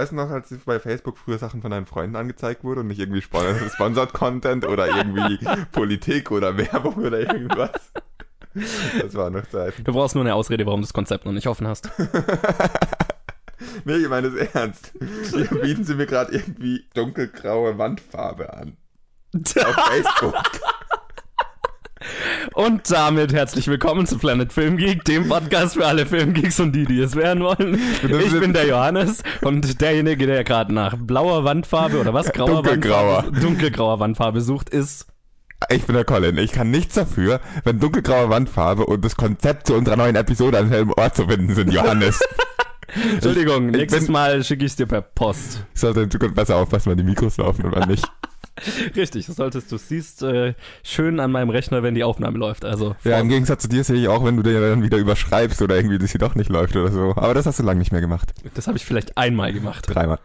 Weißt du noch, als bei Facebook früher Sachen von deinen Freunden angezeigt wurde und nicht irgendwie Spon- Sponsored Content oder irgendwie Politik oder Werbung oder irgendwas? Das war noch Zeit. Du brauchst nur eine Ausrede, warum du das Konzept noch nicht offen hast. Nee, ich meine es ernst. Hier bieten sie mir gerade irgendwie dunkelgraue Wandfarbe an. Auf Facebook. Und damit herzlich willkommen zu Planet Film Geek, dem Podcast für alle Filmgeeks und die, die es werden wollen. Ich bin der Johannes und derjenige, der gerade nach blauer Wandfarbe oder was? Grauer Dunkelgrauer. Wandfarbe, dunkelgrauer Wandfarbe sucht, ist Ich bin der Colin. Ich kann nichts dafür, wenn dunkelgraue Wandfarbe und das Konzept zu unserer neuen Episode an selben Ort zu finden sind, Johannes. Entschuldigung, ich nächstes bin- Mal schicke ich es dir per Post. Ich sollte in Zukunft besser aufpassen, wenn die Mikros laufen und wann nicht. Richtig, das solltest du siehst äh, schön an meinem Rechner, wenn die Aufnahme läuft. Also Ja, im Gegensatz zu dir sehe ich auch, wenn du dir dann wieder überschreibst oder irgendwie, dass sie doch nicht läuft oder so. Aber das hast du lange nicht mehr gemacht. das habe ich vielleicht einmal gemacht. Dreimal.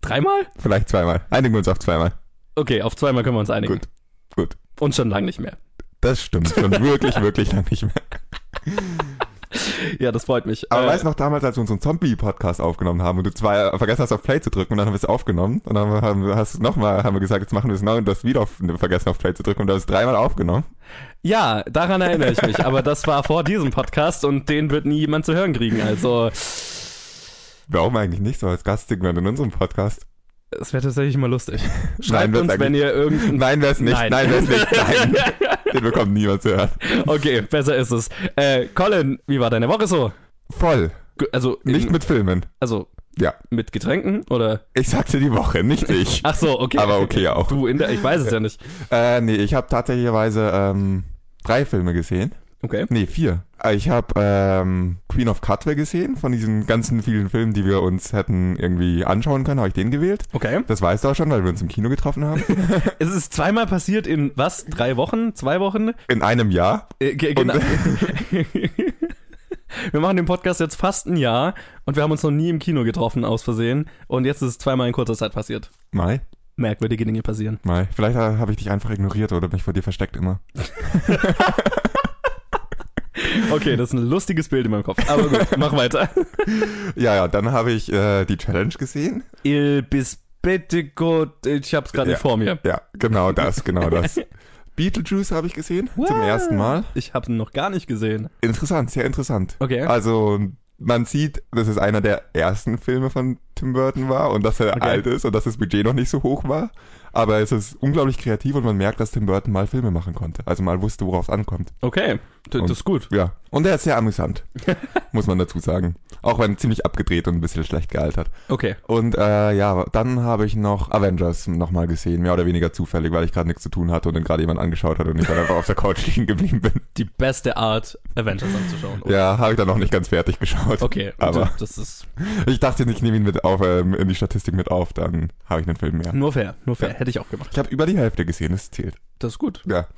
Dreimal? Vielleicht zweimal. Einigen wir uns auf zweimal. Okay, auf zweimal können wir uns einigen. Gut. Gut. Und schon lange nicht mehr. Das stimmt. Schon wirklich, wirklich lange nicht mehr. Ja, das freut mich. Aber Äh, weißt du noch damals, als wir unseren Zombie-Podcast aufgenommen haben und du zwei vergessen hast, auf Play zu drücken und dann haben wir es aufgenommen und dann haben, wir- hast du nochmal, haben wir gesagt, jetzt machen wir es neu und du hast wieder auf, vergessen auf Play zu drücken und du hast es dreimal aufgenommen. Ja, daran erinnere ich mich. aber das war vor diesem Podcast und den wird nie jemand zu hören kriegen. Also, Warum eigentlich nicht so als Gastsegment in unserem Podcast? es wäre tatsächlich mal lustig. Nein, Schreibt wird's uns, wenn ihr irgendein... Nein, wär's nicht. Nein. Nein, wär's nicht. Nein. Den bekommt niemand zu hören. Okay, besser ist es. Äh, Colin, wie war deine Woche so? Voll. Also, Nicht in, mit Filmen. also Ja. mit Getränken oder? Ich sagte die Woche, nicht ich. Ach so, okay. Aber okay auch. Du in der, ich weiß es ja nicht. Äh, nee, ich habe tatsächlicherweise ähm, drei Filme gesehen. Okay. Nee, vier. Äh, Ich habe ähm, Queen of Cutway gesehen, von diesen ganzen vielen Filmen, die wir uns hätten irgendwie anschauen können, habe ich den gewählt. Okay. Das weißt du auch schon, weil wir uns im Kino getroffen haben. Es ist zweimal passiert in was? Drei Wochen? Zwei Wochen? In einem Jahr. Äh, ge- genau. wir machen den Podcast jetzt fast ein Jahr und wir haben uns noch nie im Kino getroffen, aus Versehen. Und jetzt ist es zweimal in kurzer Zeit passiert. Mai, Merkwürdige Dinge passieren. Mai. Vielleicht äh, habe ich dich einfach ignoriert oder mich vor dir versteckt immer. Okay, das ist ein lustiges Bild in meinem Kopf. Aber gut, mach weiter. Ja, ja, dann habe ich äh, die Challenge gesehen. Il bis bitte gut. Ich hab's gerade Ja. vor mir. Ja, genau das, genau das. Beetlejuice habe ich gesehen, zum What? ersten Mal. Ich habe ihn noch gar nicht gesehen. Interessant, sehr interessant. Okay. Also, man sieht, dass es einer der ersten Filme von Tim Burton war und dass er Okay. alt ist und dass das Budget noch nicht so hoch war. Aber es ist unglaublich kreativ und man merkt, dass Tim Burton mal Filme machen konnte. Also mal wusste, worauf es ankommt. Okay, D Und- das ist gut. Ja. Und er ist sehr amüsant, muss man dazu sagen. Auch wenn ziemlich abgedreht und ein bisschen schlecht gealtert. Okay. Und äh, ja, dann habe ich noch Avengers nochmal gesehen, mehr oder weniger zufällig, weil ich gerade nichts zu tun hatte und dann gerade jemand angeschaut hat und ich dann einfach auf der Couch liegen geblieben bin. Die beste Art, Avengers anzuschauen. Ja, habe ich dann noch nicht ganz fertig geschaut. Okay, Aber das ist ich dachte, ich nehme ihn mit auf, ähm, in die Statistik mit auf, dann habe ich einen Film mehr. nur fair, nur fair. Ja. Hätte ich auch gemacht. Ich habe über die Hälfte gesehen, das zählt. Das ist gut. Ja.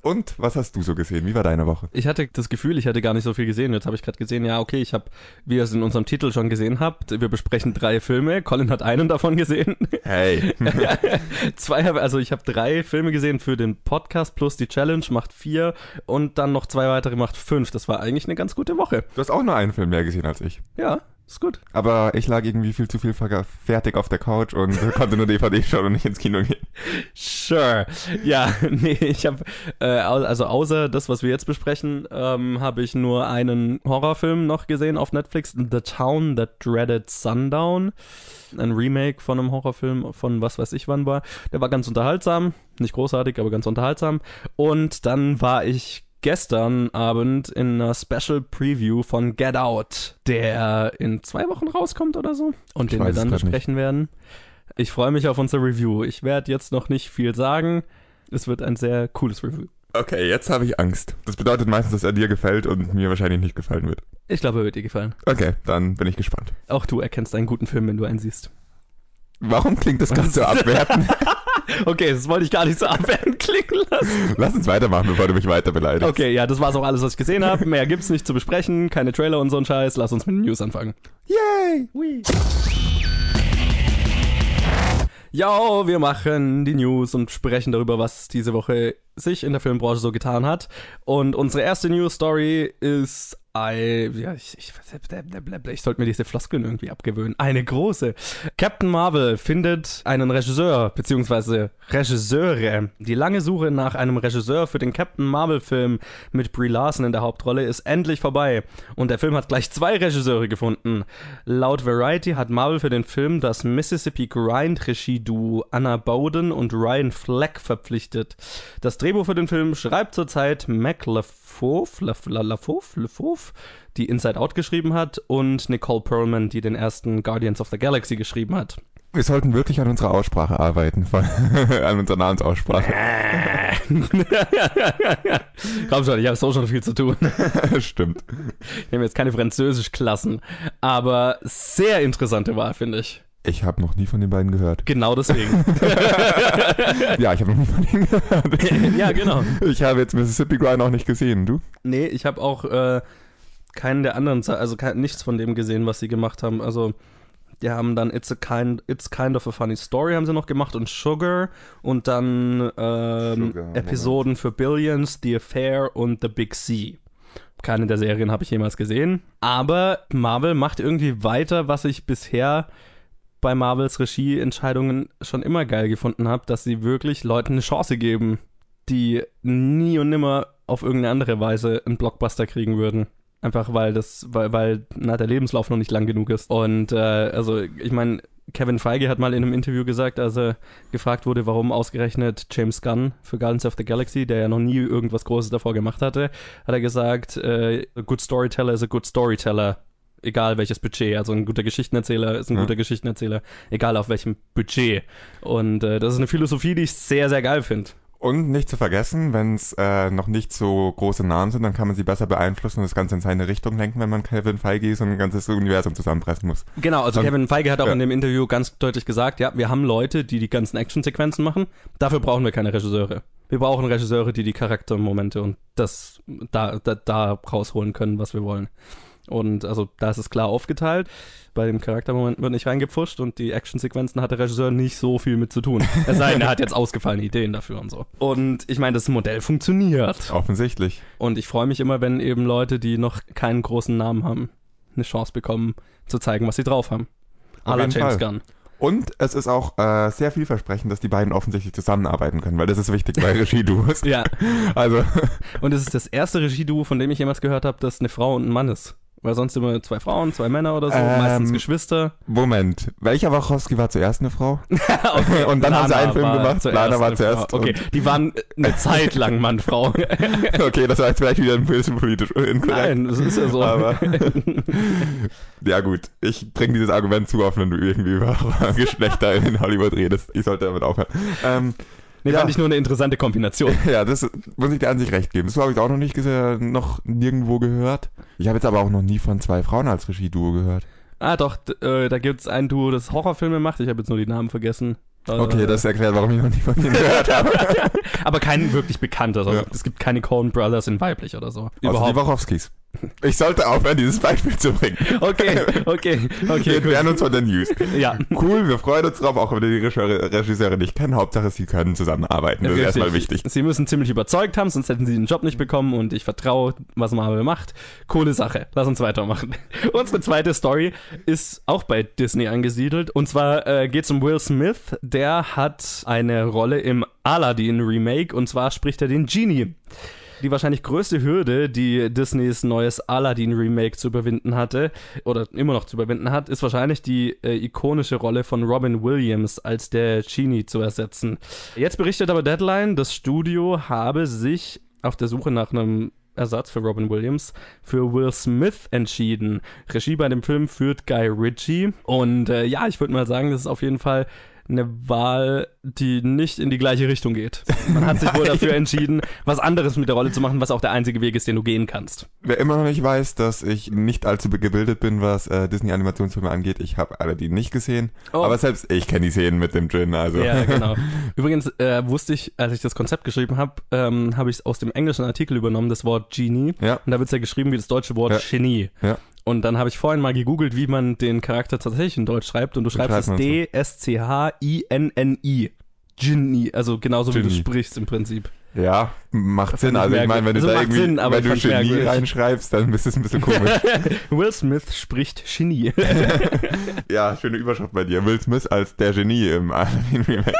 Und was hast du so gesehen? Wie war deine Woche? Ich hatte das Gefühl, ich hätte gar nicht so viel gesehen. Jetzt habe ich gerade gesehen, ja, okay, ich habe, wie ihr es in unserem Titel schon gesehen habt, wir besprechen drei Filme. Colin hat einen davon gesehen. Hey. zwei, habe- also ich habe drei Filme gesehen für den Podcast plus die Challenge macht vier und dann noch zwei weitere macht fünf. Das war eigentlich eine ganz gute Woche. du hast auch nur einen Film mehr gesehen als ich. Ja, ist gut. Aber ich lag irgendwie viel zu viel fertig auf der Couch und konnte nur DVD schauen und nicht ins Kino gehen. Sure. Ja, nee, ich habe, äh, also außer das, was wir jetzt besprechen, ähm, habe ich nur einen Horrorfilm noch gesehen auf Netflix, The Town That Dreaded Sundown. Ein Remake von einem Horrorfilm von was weiß ich wann war. Der war ganz unterhaltsam, nicht großartig, aber ganz unterhaltsam. Und dann war ich gestern Abend in einer Special Preview von Get Out, der in zwei Wochen rauskommt oder so und Ich den wir dann grad nicht. besprechen werden. Ich freue mich auf unser Review. Ich werde jetzt noch nicht viel sagen. Es wird ein sehr cooles Review. Okay, jetzt habe ich Angst. Das bedeutet meistens, dass er dir gefällt und mir wahrscheinlich nicht gefallen wird. Ich glaube, er wird dir gefallen. Okay, dann bin ich gespannt. Auch du erkennst einen guten Film, wenn du einen siehst. Warum klingt das ganz so abwertend? Okay, das wollte ich gar nicht so abwertend klingen lassen. Lass uns weitermachen, bevor du mich weiter beleidigst. Okay, ja, das war's auch alles, was ich gesehen habe. Mehr gibt's nicht zu besprechen. Keine Trailer und so ein Scheiß. Lass uns mit den News anfangen. Yay! Ja, wir machen die News und sprechen darüber, was diese Woche sich in der Filmbranche so getan hat. Und unsere erste News-Story ist I, ja, ich, ich, ich sollte mir diese Floskeln irgendwie abgewöhnen. Eine große. Captain Marvel findet einen Regisseur, beziehungsweise Regisseure. Die lange Suche nach einem Regisseur für den Captain Marvel-Film mit Brie Larson in der Hauptrolle ist endlich vorbei. Und der Film hat gleich zwei Regisseure gefunden. Laut Variety hat Marvel für den Film das Mississippi Grind-Regie-Duo Anna Bowden und Ryan Fleck verpflichtet. Das Drehbuch für den Film schreibt zurzeit Mac LaFauve, LaFauve, LaFauve, die Inside Out geschrieben hat und Nicole Perlman, die den ersten Guardians of the Galaxy geschrieben hat. Wir sollten wirklich an unserer Aussprache arbeiten, an unserer Namensaussprache. Komm schon, ich habe so schon viel zu tun. Stimmt. Ich nehme jetzt keine Französischklassen, aber sehr interessante Wahl, finde ich. Ich habe noch nie von den beiden gehört. Genau deswegen. ja, ich habe noch nie von denen gehört. ja, genau. Ich habe jetzt Mississippi Grind auch nicht gesehen. Du? Nee, ich habe auch äh, keinen der anderen, also kein, nichts von dem gesehen, was sie gemacht haben. Also die haben dann It's a kind, It's kind of a funny story haben sie noch gemacht und Sugar und dann ähm, Sugar, Episoden Moment. für Billions, The Affair und The Big C. Keine der Serien habe ich jemals gesehen. Aber Marvel macht irgendwie weiter, was ich bisher bei Marvels Regieentscheidungen schon immer geil gefunden habe, dass sie wirklich Leuten eine Chance geben, die nie und nimmer auf irgendeine andere Weise einen Blockbuster kriegen würden. Einfach weil das, weil, weil na, der Lebenslauf noch nicht lang genug ist. Und äh, also, ich meine, Kevin Feige hat mal in einem Interview gesagt, als er gefragt wurde, warum ausgerechnet James Gunn für Guardians of the Galaxy, der ja noch nie irgendwas Großes davor gemacht hatte, hat er gesagt, äh, a good storyteller is a good storyteller. Egal welches Budget. Also ein guter Geschichtenerzähler ist ein Ja. guter Geschichtenerzähler, egal auf welchem Budget. Und äh, das ist eine Philosophie, die ich sehr, sehr geil finde. Und nicht zu vergessen, wenn es äh, noch nicht so große Namen sind, dann kann man sie besser beeinflussen und das Ganze in seine Richtung lenken, wenn man Kevin Feige ist und ein ganzes Universum zusammenpressen muss. Genau, also Dann- Kevin Feige hat auch ja. in dem Interview ganz deutlich gesagt, ja, wir haben Leute, die die ganzen Actionsequenzen machen. Dafür brauchen wir keine Regisseure. Wir brauchen Regisseure, die die Charaktermomente und das da, da, da rausholen können, was wir wollen. Und also da ist es klar aufgeteilt. Bei dem Charaktermoment wird nicht reingepfuscht und die Actionsequenzen hat der Regisseur nicht so viel mit zu tun. Es sei denn, er hat jetzt ausgefallene Ideen dafür und so. Und ich meine, das Modell funktioniert. Offensichtlich. Und ich freue mich immer, wenn eben Leute, die noch keinen großen Namen haben, eine Chance bekommen, zu zeigen, was sie drauf haben. A la James Fall. Gunn. Und es ist auch äh, sehr vielversprechend, dass die beiden offensichtlich zusammenarbeiten können, weil das ist wichtig bei Regieduos. Ja. Also, Und es ist das erste Regieduo, von dem ich jemals gehört habe, das eine Frau und ein Mann ist. Weil sonst immer zwei Frauen, zwei Männer oder so, Ähm, meistens Geschwister. Moment. Welcher Wachowski war zuerst eine Frau? okay, und dann haben sie einen Film gemacht. Lana war zuerst. Okay, die waren eine Zeit lang Mann-Frau. Okay, das war jetzt vielleicht wieder ein bisschen politisch inkorrekt. Nein, das ist ja so. Aber ja gut, ich bringe dieses Argument zu oft, wenn du irgendwie über Geschlechter in Hollywood redest. Ich sollte damit aufhören. Ähm, nee, Ja. fand ich nur eine interessante Kombination. ja, das muss ich dir an sich recht geben. Das habe ich auch noch nicht gesehen, noch nirgendwo gehört. Ich habe jetzt aber auch noch nie von zwei Frauen als Regieduo gehört. Ah, doch, äh, da gibt's ein Duo, das Horrorfilme macht. Ich habe jetzt nur die Namen vergessen. Äh, Okay, das erklärt, warum ich noch nie von denen gehört habe. Aber kein wirklich bekannter. Also Ja. Es gibt keine Coen Brothers in weiblich oder so. Außer die Überhaupt. Wachowskis. Ich sollte aufhören, dieses Beispiel zu bringen. Okay, okay, Wir okay, entfernen gut. uns von den News. Ja. Cool, wir freuen uns drauf, auch wenn wir die Regisseure, nicht kennen. Hauptsache, sie können zusammenarbeiten. Das ist Richtig. erstmal wichtig. Sie müssen ziemlich überzeugt haben, sonst hätten sie den Job nicht bekommen und ich vertraue, was Marvel macht. Coole Sache. Lass uns weitermachen. Unsere zweite Story ist auch bei Disney angesiedelt und zwar äh, geht es um Will Smith. Der hat eine Rolle im Aladdin Remake und zwar spricht er den Genie. Die wahrscheinlich größte Hürde, die Disneys neues Aladdin Remake zu überwinden hatte oder immer noch zu überwinden hat, ist wahrscheinlich die äh, ikonische Rolle von Robin Williams als der Genie zu ersetzen. Jetzt berichtet aber Deadline, das Studio habe sich auf der Suche nach einem Ersatz für Robin Williams für Will Smith entschieden. Regie bei dem Film führt Guy Ritchie und äh, ja, ich würde mal sagen, das ist auf jeden Fall eine Wahl, die nicht in die gleiche Richtung geht. Man hat sich wohl dafür entschieden, was anderes mit der Rolle zu machen, was auch der einzige Weg ist, den du gehen kannst. Wer immer noch nicht weiß, dass ich nicht allzu gebildet bin, was äh, Disney-Animationsfilme angeht, ich habe Aladdin nicht gesehen. Oh. Aber selbst ich kenne die Szenen mit dem Djinn, also. Ja, genau. Übrigens äh, wusste ich, als ich das Konzept geschrieben habe, ähm, habe ich es aus dem englischen Artikel übernommen, das Wort Genie. Ja. Und da wird es ja geschrieben wie das deutsche Wort Ja. Genie. Ja. Und dann habe ich vorhin mal gegoogelt, wie man den Charakter tatsächlich in Deutsch schreibt. Und du schreibst es? D-S-C-H-I-N-N-I. Genie. Also genauso wie du sprichst im Prinzip. Ja, macht Sinn. Also ich meine, wenn merkwürdig. du da Also irgendwie, Sinn, aber wenn du Genie reinschreibst, dann ist es ein bisschen komisch. Will Smith spricht Genie. ja, schöne Überschrift bei dir. Will Smith als der Genie im Aladdin Remake.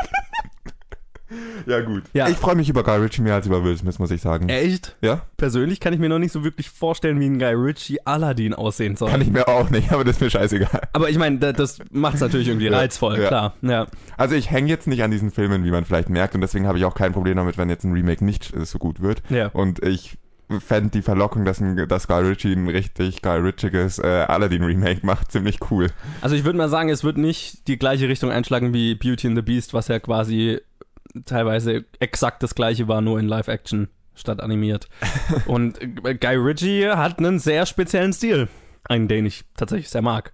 Ja, gut. Ja. Ich freue mich über Guy Ritchie mehr als über Will Smith, muss ich sagen. Echt? Ja? Persönlich kann ich mir noch nicht so wirklich vorstellen, wie ein Guy Ritchie Aladdin aussehen soll. Kann ich mir auch nicht, aber das ist mir scheißegal. aber ich meine, da- das macht es natürlich irgendwie Ja, reizvoll, ja. klar. Ja. Also ich hänge jetzt nicht an diesen Filmen, wie man vielleicht merkt, und deswegen habe ich auch kein Problem damit, wenn jetzt ein Remake nicht so gut wird. Ja. Und ich fände die Verlockung, dass, ein, dass Guy Ritchie ein richtig Guy Ritchiges äh, Aladdin-Remake macht, ziemlich cool. Also ich würde mal sagen, es wird nicht die gleiche Richtung einschlagen wie Beauty and the Beast, was ja quasi teilweise exakt das gleiche war, nur in Live-Action statt animiert. Und äh, Guy Ritchie hat einen sehr speziellen Stil, einen, den ich tatsächlich sehr mag.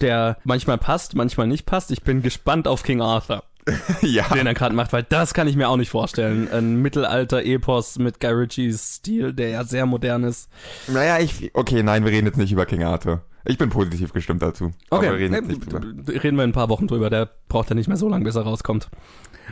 Der manchmal passt, manchmal nicht passt. Ich bin gespannt auf King Arthur, ja. den er gerade macht, weil das kann ich mir auch nicht vorstellen. Ein Mittelalter-Epos mit Guy Ritchies Stil, der ja sehr modern ist. Naja, ich. Okay, nein, wir reden jetzt nicht über King Arthur. Ich bin positiv gestimmt dazu. Okay, wir reden reden wir in ein paar Wochen drüber. Der braucht ja nicht mehr so lange, bis er rauskommt.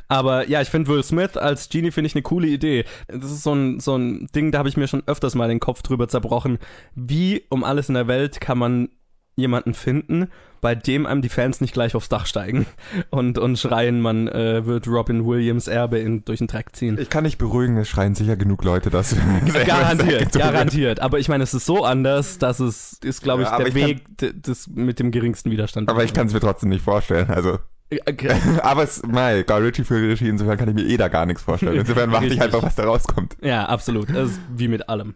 Aber ja, ich finde Will Smith als Genie finde ich eine coole Idee. Das ist so ein, so ein Ding, da habe ich mir schon öfters mal den Kopf drüber zerbrochen. Wie um alles in der Welt kann man jemanden finden, bei dem einem die Fans nicht gleich aufs Dach steigen und, und schreien, man äh, wird Robin Williams Erbe in, durch den Dreck ziehen. Ich kann nicht beruhigen, es schreien sicher genug Leute, dass. Garantiert, garantiert. Aber ich meine, es ist so anders, dass es ist, glaube ich, Ja, der ich kann- Weg d- des, mit dem geringsten Widerstand. Aber ich kann es mir trotzdem nicht vorstellen. Also. Okay. Aber es, mei, Guy Ritchie für Regie, insofern kann ich mir eh da gar nichts vorstellen. Insofern warte ich einfach, was da rauskommt. Ja, absolut. Das ist wie mit allem.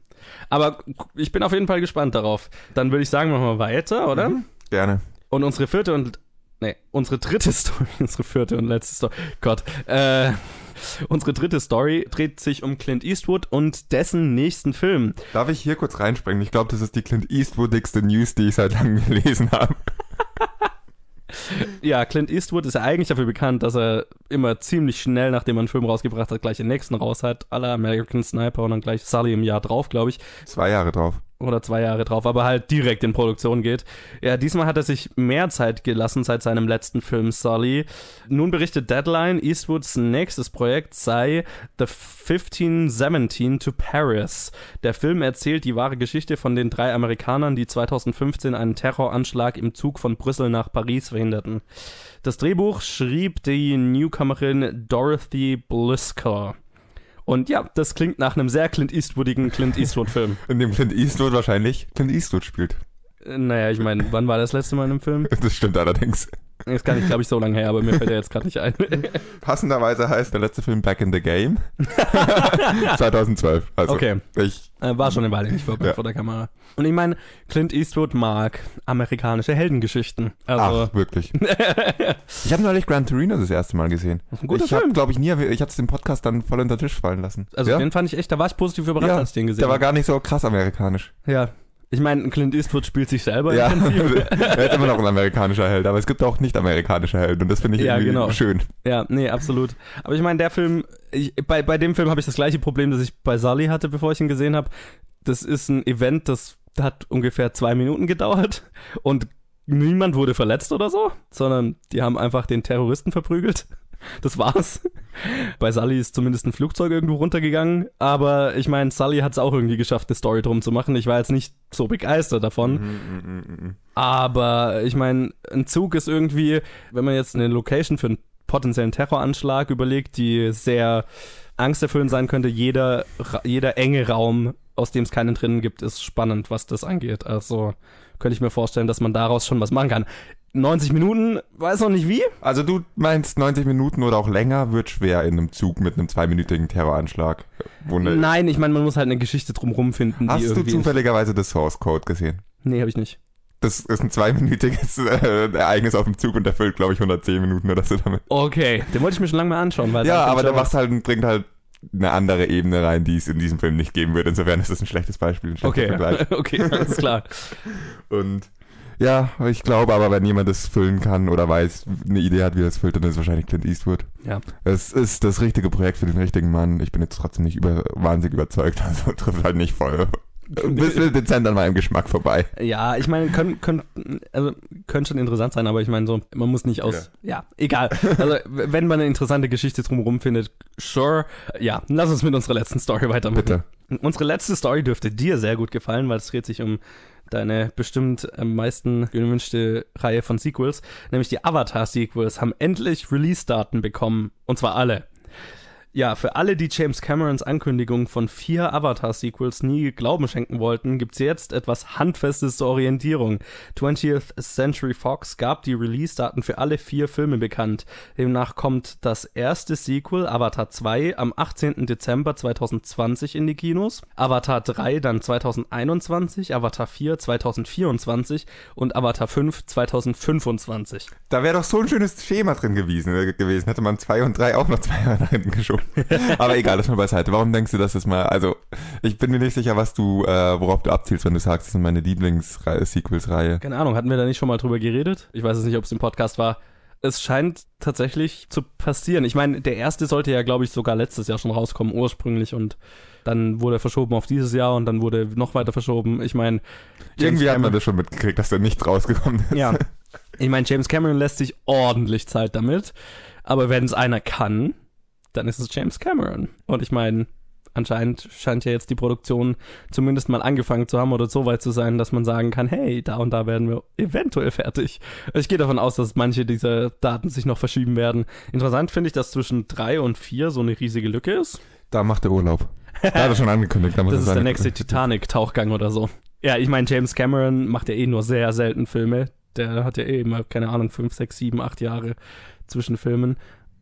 Aber ich bin auf jeden Fall gespannt darauf. Dann würde ich sagen, machen wir weiter, oder? Gerne. Und unsere vierte und nee, unsere dritte Story, unsere vierte und letzte Story. Gott. Äh, unsere dritte Story dreht sich um Clint Eastwood und dessen nächsten Film. Darf ich hier kurz reinspringen? Ich glaube, das ist die Clint Eastwoodigste News, die ich seit langem gelesen habe. Ja, Clint Eastwood ist ja eigentlich dafür bekannt, dass er immer ziemlich schnell, nachdem er einen Film rausgebracht hat, gleich den nächsten raus hat. Aller American Sniper und dann gleich Sully im Jahr drauf, glaube ich. Zwei Jahre drauf. Oder zwei Jahre drauf, aber halt direkt in Produktion geht. Ja, diesmal hat er sich mehr Zeit gelassen seit seinem letzten Film Sully. Nun berichtet Deadline, Eastwoods nächstes Projekt sei The 1517 to Paris. Der Film erzählt die wahre Geschichte von den drei Amerikanern, die 2015 einen Terroranschlag im Zug von Brüssel nach Paris verhinderten. Das Drehbuch schrieb die Newcomerin Dorothy Bliscoe. Und ja, das klingt nach einem sehr Clint Eastwoodigen Clint Eastwood-Film. In dem Clint Eastwood wahrscheinlich Clint Eastwood spielt. Äh, Naja, ich meine, wann war das letzte Mal in einem Film? Das stimmt allerdings. Ist gar nicht, glaube ich, so lange her, aber mir fällt er jetzt gerade nicht ein. Passenderweise heißt der letzte Film Back in the Game. 2012. Also Okay. ich. Äh, War schon eine Weile nicht vor, Ja. vor der Kamera. Und ich meine, Clint Eastwood mag amerikanische Heldengeschichten. Also, Ach, wirklich. Ich habe neulich Gran Torino das erste Mal gesehen. ist ein guter ich habe, Film. glaube ich, nie, ich hatte den Podcast dann voll unter den Tisch fallen lassen. Also ja? den fand ich echt, da war ich positiv überrascht, Ja, als ich den gesehen der war habe. gar nicht so krass amerikanisch. Ja. Ich meine, Clint Eastwood spielt sich selber Ja, im Prinzip. er ist immer noch ein amerikanischer Held, aber es gibt auch nicht amerikanische Helden und das finde ich Ja, irgendwie genau. schön. Ja, nee, absolut. Aber ich meine, der Film, ich, bei, bei dem Film habe ich das gleiche Problem, das ich bei Sully hatte, bevor ich ihn gesehen habe. Das ist ein Event, das hat ungefähr zwei Minuten gedauert und niemand wurde verletzt oder so, sondern die haben einfach den Terroristen verprügelt. Das war's. Bei Sully ist zumindest ein Flugzeug irgendwo runtergegangen, aber ich meine, Sully hat es auch irgendwie geschafft, eine Story drum zu machen. Ich war jetzt nicht so begeistert davon. Mhm, mhm, mhm. Aber ich meine, ein Zug ist irgendwie, wenn man jetzt eine Location für einen potenziellen Terroranschlag überlegt, die sehr angsterfüllend sein könnte, jeder, jeder enge Raum, aus dem es keinen drinnen gibt, ist spannend, was das angeht. Also könnte ich mir vorstellen, dass man daraus schon was machen kann. 90 Minuten, weiß noch nicht wie. Also du meinst 90 Minuten oder auch länger wird schwer in einem Zug mit einem zweiminütigen Terroranschlag. Wo ne- Nein, ich meine, man muss halt eine Geschichte drumherum finden, Hast du zufälligerweise das Source Code gesehen? nee, habe ich nicht. Das ist ein zweiminütiges äh, Ereignis auf dem Zug und der füllt, glaube ich, 110 Minuten oder so damit. Okay, den wollte ich mir schon lange mal anschauen, weil Ja, aber der macht halt, bringt halt eine andere Ebene rein, die es in diesem Film nicht geben wird. Insofern ist das ein schlechtes Beispiel, ein schlechter Okay, okay, alles klar. Und ja, ich glaube aber, wenn jemand das füllen kann oder weiß, eine Idee hat, wie er es füllt, dann ist es wahrscheinlich Clint Eastwood. Ja. Es ist das richtige Projekt für den richtigen Mann. Ich bin jetzt trotzdem nicht über, wahnsinnig überzeugt, also trifft halt nicht voll. Ein bisschen dezent an meinem Geschmack vorbei. Ja, ich meine, können, können, also, können schon interessant sein, aber ich meine so, man muss nicht aus, ja, egal. Also, wenn man eine interessante Geschichte drumherum findet, sure. Ja, lass uns mit unserer letzten Story weitermachen. Bitte. Unsere letzte Story dürfte dir sehr gut gefallen, weil es dreht sich um deine bestimmt am meisten gewünschte Reihe von Sequels, nämlich die Avatar-Sequels, haben endlich Release-Daten bekommen. Und zwar alle. Ja, für alle, die James Camerons Ankündigung von vier Avatar-Sequels nie Glauben schenken wollten, gibt's jetzt etwas Handfestes zur Orientierung. 20th Century Fox gab die Release-Daten für alle vier Filme bekannt. Demnach kommt das erste Sequel, Avatar 2, am 18. Dezember 2020 in die Kinos, Avatar 3 dann 2021, Avatar 4 2024 und Avatar 5 2025. Da wäre doch so ein schönes Schema drin gewesen, äh, gewesen. Hätte man zwei und drei auch noch zwei Jahre hinten geschoben. Aber egal, das mal beiseite. Warum denkst du, dass das mal, also, ich bin mir nicht sicher, was du, äh, worauf du abzielst, wenn du sagst, das ist meine Lieblings-Sequels-Reihe. Keine Ahnung, hatten wir da nicht schon mal drüber geredet? Ich weiß es nicht, ob es im Podcast war. Es scheint tatsächlich zu passieren. Ich meine, der erste sollte ja, glaube ich, sogar letztes Jahr schon rauskommen, ursprünglich. Und dann wurde er verschoben auf dieses Jahr und dann wurde noch weiter verschoben. Ich meine, Irgendwie hat man das schon mitgekriegt, dass der nicht rausgekommen ist. Ja. Ich meine, James Cameron lässt sich ordentlich Zeit damit. Aber wenn es einer kann, dann ist es James Cameron. Und ich meine, anscheinend scheint ja jetzt die Produktion zumindest mal angefangen zu haben oder so weit zu sein, dass man sagen kann, hey, da und da werden wir eventuell fertig. Ich gehe davon aus, dass manche dieser Daten sich noch verschieben werden. Interessant finde ich, dass zwischen drei und vier so eine riesige Lücke ist. Da macht er Urlaub. Da hat er schon angekündigt. Da muss Das ist der nächste Titanic-Tauchgang oder so. Ja, ich meine, James Cameron macht ja eh nur sehr selten Filme. Der hat ja eh immer, keine Ahnung, fünf, sechs, sieben, acht Jahre zwischen Filmen.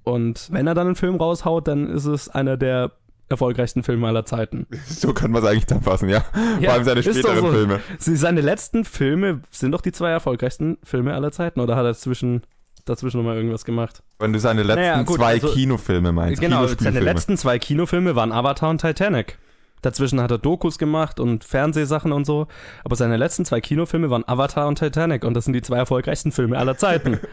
Und wenn er dann einen Film raushaut, dann ist es einer der erfolgreichsten Filme aller Zeiten. So kann man es eigentlich zusammenfassen, ja. Ja, Vor allem seine späteren so. Filme. Seine letzten Filme sind doch die zwei erfolgreichsten Filme aller Zeiten. Oder hat er zwischen, dazwischen nochmal irgendwas gemacht? Wenn du seine letzten Naja, gut, zwei also- Kinofilme meinst. genau, seine letzten zwei Kinofilme waren Avatar und Titanic. Dazwischen hat er Dokus gemacht und Fernsehsachen und so. Aber seine letzten zwei Kinofilme waren Avatar und Titanic. Und das sind die zwei erfolgreichsten Filme aller Zeiten.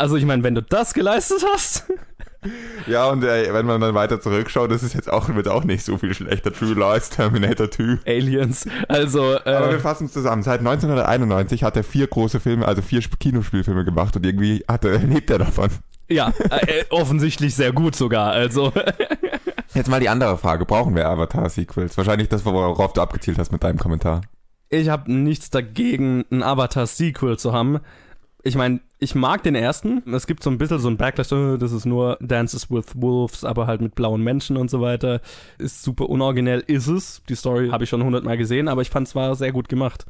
Also ich meine, wenn du das geleistet hast, Ja, und äh, wenn man dann weiter zurückschaut, das ist jetzt auch, wird auch nicht so viel schlechter. True Lies, Terminator 2. Aliens. Also, Aber äh, wir fassen es zusammen. Seit 1991 hat er vier große Filme, also vier Sp- Kinospielfilme gemacht und irgendwie hat er, lebt er davon. ja, äh, offensichtlich sehr gut sogar. Also, Jetzt mal die andere Frage. Brauchen wir Avatar-Sequels? Wahrscheinlich das, worauf du abgezielt hast mit deinem Kommentar. ich habe nichts dagegen, ein Avatar-Sequel zu haben. Ich meine, ich mag den ersten. Es gibt so ein bisschen so ein Backlash, oh, das ist nur Dances with Wolves, aber halt mit blauen Menschen und so weiter. Ist super unoriginell, ist es. Die Story habe ich schon hundertmal gesehen, aber ich fand es war sehr gut gemacht.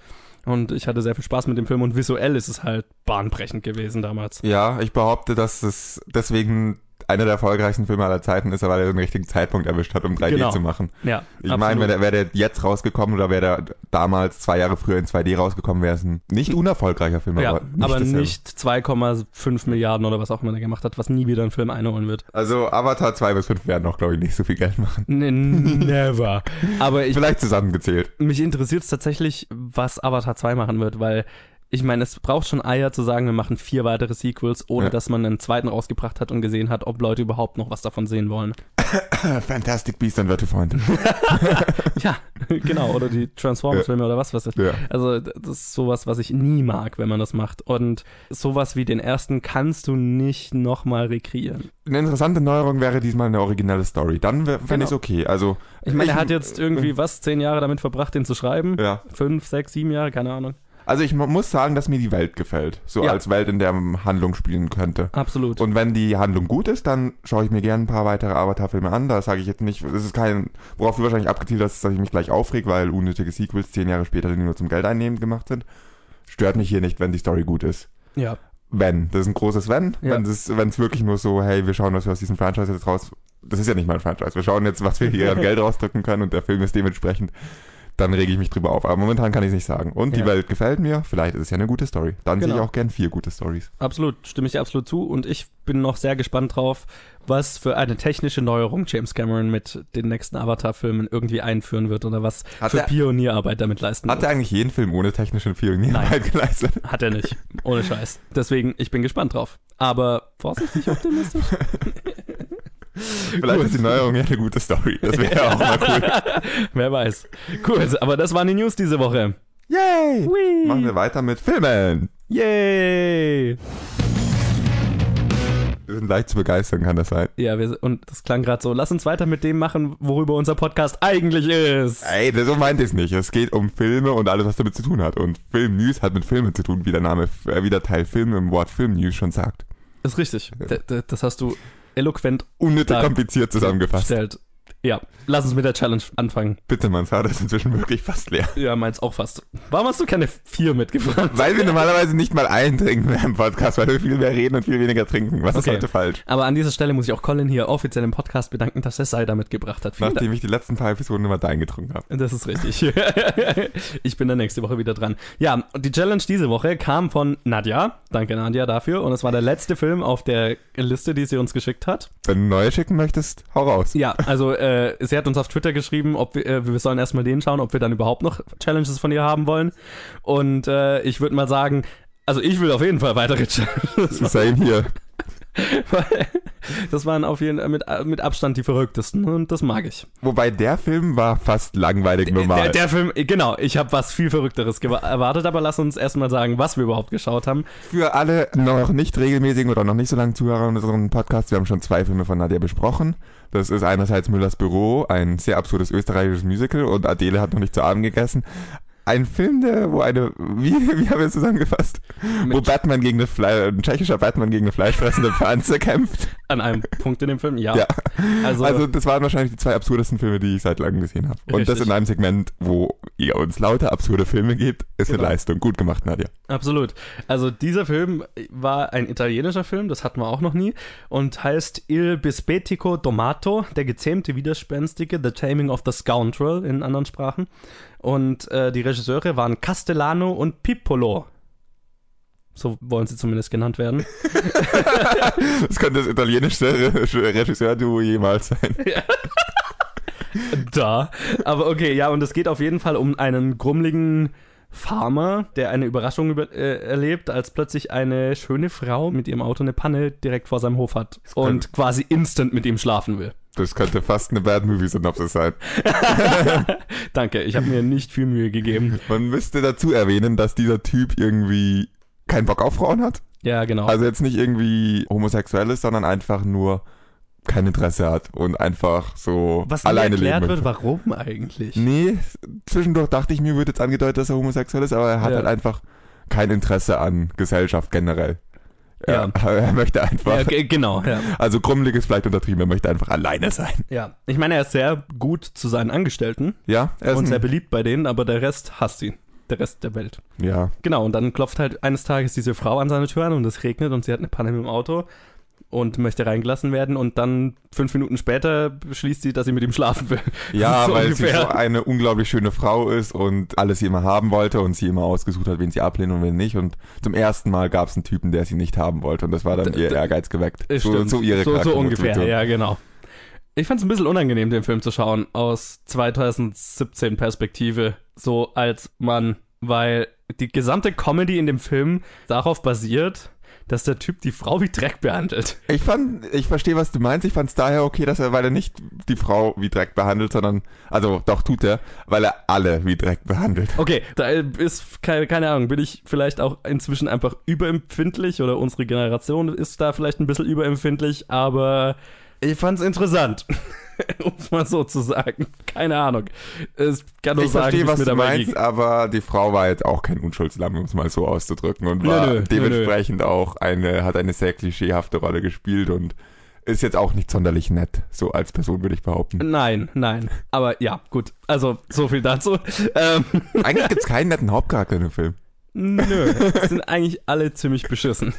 Und ich hatte sehr viel Spaß mit dem Film und visuell ist es halt bahnbrechend gewesen damals. Ja, ich behaupte, dass es deswegen einer der erfolgreichsten Filme aller Zeiten ist, weil er den richtigen Zeitpunkt erwischt hat, um 3D Genau. zu machen. Ja, Ich meine, wäre der, wär der jetzt rausgekommen oder wäre der damals zwei Jahre früher in 2D rausgekommen, wäre es ein nicht unerfolgreicher Film, ja, aber nicht nicht 2,5 Milliarden oder was auch immer er gemacht hat, was nie wieder ein Film einholen wird. Also Avatar 2 bis 5 werden auch, glaube ich, nicht so viel Geld machen. Never. Aber ich, Vielleicht zusammengezählt. mich interessiert es tatsächlich, was Avatar 2 machen wird, weil ich meine, es braucht schon Eier zu sagen, wir machen vier weitere Sequels, ohne Ja. dass man einen zweiten rausgebracht hat und gesehen hat, ob Leute überhaupt noch was davon sehen wollen. Fantastic Beast and to Find. ja, genau, oder die Transformers-Filme oder was weiß ich. Ja. Also, das ist sowas, was ich nie mag, wenn man das macht. Und sowas wie den ersten kannst du nicht nochmal rekreieren. Eine interessante Neuerung wäre diesmal eine originelle Story. Dann fände Genau. ich es okay. Also, Ich meine, er hat jetzt irgendwie, was, zehn Jahre damit verbracht, den zu schreiben? Ja. Fünf, sechs, sieben Jahre, keine Ahnung. Also ich mu- muss sagen, dass mir die Welt gefällt. So Ja. als Welt, in der man Handlung spielen könnte. Absolut. Und wenn die Handlung gut ist, dann schaue ich mir gerne ein paar weitere Avatar-Filme an. Da sage ich jetzt nicht, es ist kein, worauf du wahrscheinlich abgezielt hast, dass ich mich gleich aufreg, weil unnötige Sequels zehn Jahre später, die nur zum Geld einnehmen gemacht sind. Stört mich hier nicht, wenn die Story gut ist. ja. Wenn. Das ist ein großes Wenn. Ja. Wenn es wenn es wirklich nur so, hey, wir schauen, was wir aus diesem Franchise jetzt raus. Das ist ja nicht mal ein Franchise. Wir schauen jetzt, was wir hier an Geld rausdrücken können und der Film ist dementsprechend. Dann rege ich mich drüber auf. Aber momentan kann ich es nicht sagen. Und die Ja. Welt gefällt mir. Vielleicht ist es ja eine gute Story. Dann sehe ich Genau. auch gern vier gute Stories. Absolut, stimme ich dir absolut zu. Und ich bin noch sehr gespannt drauf, was für eine technische Neuerung James Cameron mit den nächsten Avatar-Filmen irgendwie einführen wird oder was Hat für er- Pionierarbeit damit leisten Hat wird. er eigentlich jeden Film ohne technische Pionierarbeit geleistet? Hat er nicht. Ohne Scheiß. Deswegen, ich bin gespannt drauf. Aber vorsichtig optimistisch. Vielleicht ist die Neuerung ja eine gute Story. Das wäre ja auch mal cool. Wer weiß. Cool, aber das waren die News diese Woche. Yay! Whee! Machen wir weiter mit Filmen. Yay! Wir sind leicht zu begeistern, kann das sein? Ja, wir, und das klang gerade so. Lass uns weiter mit dem machen, worüber unser Podcast eigentlich ist. Ey, das- so meinte ich es nicht. Es geht um Filme und alles, was damit zu tun hat. Und Film-News hat mit Filmen zu tun, wie der Name, äh, wie der Teil Film im Wort Film-News schon sagt. Ist richtig. D- das hast du eloquent Unnötig Da- kompliziert zusammengefasst. gestellt. Ja, lass uns mit der Challenge anfangen. Bitte, mein Vater ist inzwischen wirklich fast leer. Ja, meins auch fast. Warum hast du keine vier mitgebracht? Weil wir normalerweise nicht mal einen trinken mehr im Podcast, weil wir viel mehr reden und viel weniger trinken. Was ist Okay. heute falsch? Aber an dieser Stelle muss ich auch Colin hier offiziell im Podcast bedanken, dass er Cider mitgebracht hat. Vielen Nachdem ich die letzten paar Episoden immer dein getrunken habe. Das ist richtig. ich bin dann nächste Woche wieder dran. Ja, und die Challenge diese Woche kam von Nadja. Danke Nadja dafür. Und es war der letzte Film auf der Liste, die sie uns geschickt hat. Wenn du neue schicken möchtest, hau raus. Ja, also äh, sie hat uns auf Twitter geschrieben, ob wir, äh, wir sollen erstmal den schauen, ob wir dann überhaupt noch Challenges von ihr haben wollen. Und äh, ich würde mal sagen, also ich will auf jeden Fall weitere Challenges. Same hier. Das waren auf jeden Fall mit, mit Abstand die verrücktesten und das mag ich. Wobei der Film war fast langweilig normal. Der, der Film, genau, ich habe was viel Verrückteres erwartet, aber lass uns erstmal sagen, was wir überhaupt geschaut haben. Für alle noch nicht regelmäßigen oder noch nicht so lange Zuhörer unserem Podcast, wir haben schon zwei Filme von Nadia besprochen. Das ist einerseits Müllers Büro, ein sehr absurdes österreichisches Musical und Adele hat noch nicht zu Abend gegessen. Ein Film, der, wo eine, wie, wie haben wir es zusammengefasst? Wo Mit- Batman gegen eine Fle ein tschechischer Batman gegen eine fleischfressende Pflanze kämpft. An einem Punkt in dem Film, ja. Ja. Also, Also, das waren wahrscheinlich die zwei absurdesten Filme, die ich seit langem gesehen habe. Und das Richtig. in einem Segment, wo ihr uns lauter absurde Filme gebt, ist Genau. eine Leistung. Gut gemacht, Nadja. absolut. Also dieser Film war ein italienischer Film, das hatten wir auch noch nie, und heißt Il Bispetico Domato, der gezähmte Widerspenstige, The Taming of the Scoundrel in anderen Sprachen. Und äh, die Regisseure waren Castellano und Pippolo. So wollen sie zumindest genannt werden. Das könnte das italienischste Re- Regisseur-Duo jemals sein. da. Aber okay, ja, und es geht auf jeden Fall um einen grummeligen Farmer, der eine Überraschung über, äh, erlebt, als plötzlich eine schöne Frau mit ihrem Auto eine Panne direkt vor seinem Hof hat und quasi instant mit ihm schlafen will. Das könnte fast eine Bad-Movie-Synopsis sein. Danke, ich habe mir nicht viel Mühe gegeben. Man müsste dazu erwähnen, dass dieser Typ irgendwie keinen Bock auf Frauen hat. Ja, genau. Also jetzt nicht irgendwie homosexuell ist, sondern einfach nur kein Interesse hat und einfach so Was alleine erklärt leben wird, warum eigentlich? Nee, zwischendurch dachte ich mir, wird jetzt angedeutet, dass er homosexuell ist, aber er hat Ja. halt einfach kein Interesse an Gesellschaft generell. Er, Ja. er möchte einfach, Ja, ge- genau, ja. also grummelig ist vielleicht untertrieben, er möchte einfach alleine sein. ja. Ich meine, er ist sehr gut zu seinen Angestellten Ja, er ist und sehr beliebt bei denen, aber der Rest hasst ihn. Der Rest der Welt. ja, Genau, und dann klopft halt eines Tages diese Frau an seine Tür an und es regnet und sie hat eine Panne mit dem Auto und möchte reingelassen werden und dann fünf Minuten später beschließt sie, dass sie mit ihm schlafen will. ja, So weil ungefähr. sie so eine unglaublich schöne Frau ist und alles sie immer haben wollte und sie immer ausgesucht hat, wen sie ablehnt und wen nicht. Und zum ersten Mal gab es einen Typen, der sie nicht haben wollte und das war dann D- ihr Ehrgeiz geweckt. So, so ihre so, so ungefähr, ja, genau. Ich fand es ein bisschen unangenehm, den Film zu schauen, aus 2017 Perspektive, so als Mann, weil die gesamte Comedy in dem Film darauf basiert, dass der Typ die Frau wie Dreck behandelt. Ich fand, ich verstehe, was du meinst. Ich fand es daher okay, dass er, weil er nicht die Frau wie Dreck behandelt, sondern, also doch tut er, weil er alle wie Dreck behandelt. Okay, da ist keine, keine Ahnung, bin ich vielleicht auch inzwischen einfach überempfindlich oder unsere Generation ist da vielleicht ein bisschen überempfindlich, aber ich fand's interessant. um es mal so zu sagen. Keine Ahnung. Es kann nur Ich sagen, verstehe, was mir du dabei meinst, ging. aber die Frau war jetzt auch kein Unschuldslamm, um es mal so auszudrücken, und Nö, war nö, nö, dementsprechend auch eine, hat eine sehr klischeehafte Rolle gespielt und ist jetzt auch nicht sonderlich nett, so als Person würde ich behaupten. Nein, nein. Aber ja, gut. Also, so viel dazu. Ähm, Eigentlich gibt es keinen netten Hauptcharakter in dem Film. nö. Sind eigentlich alle ziemlich beschissen.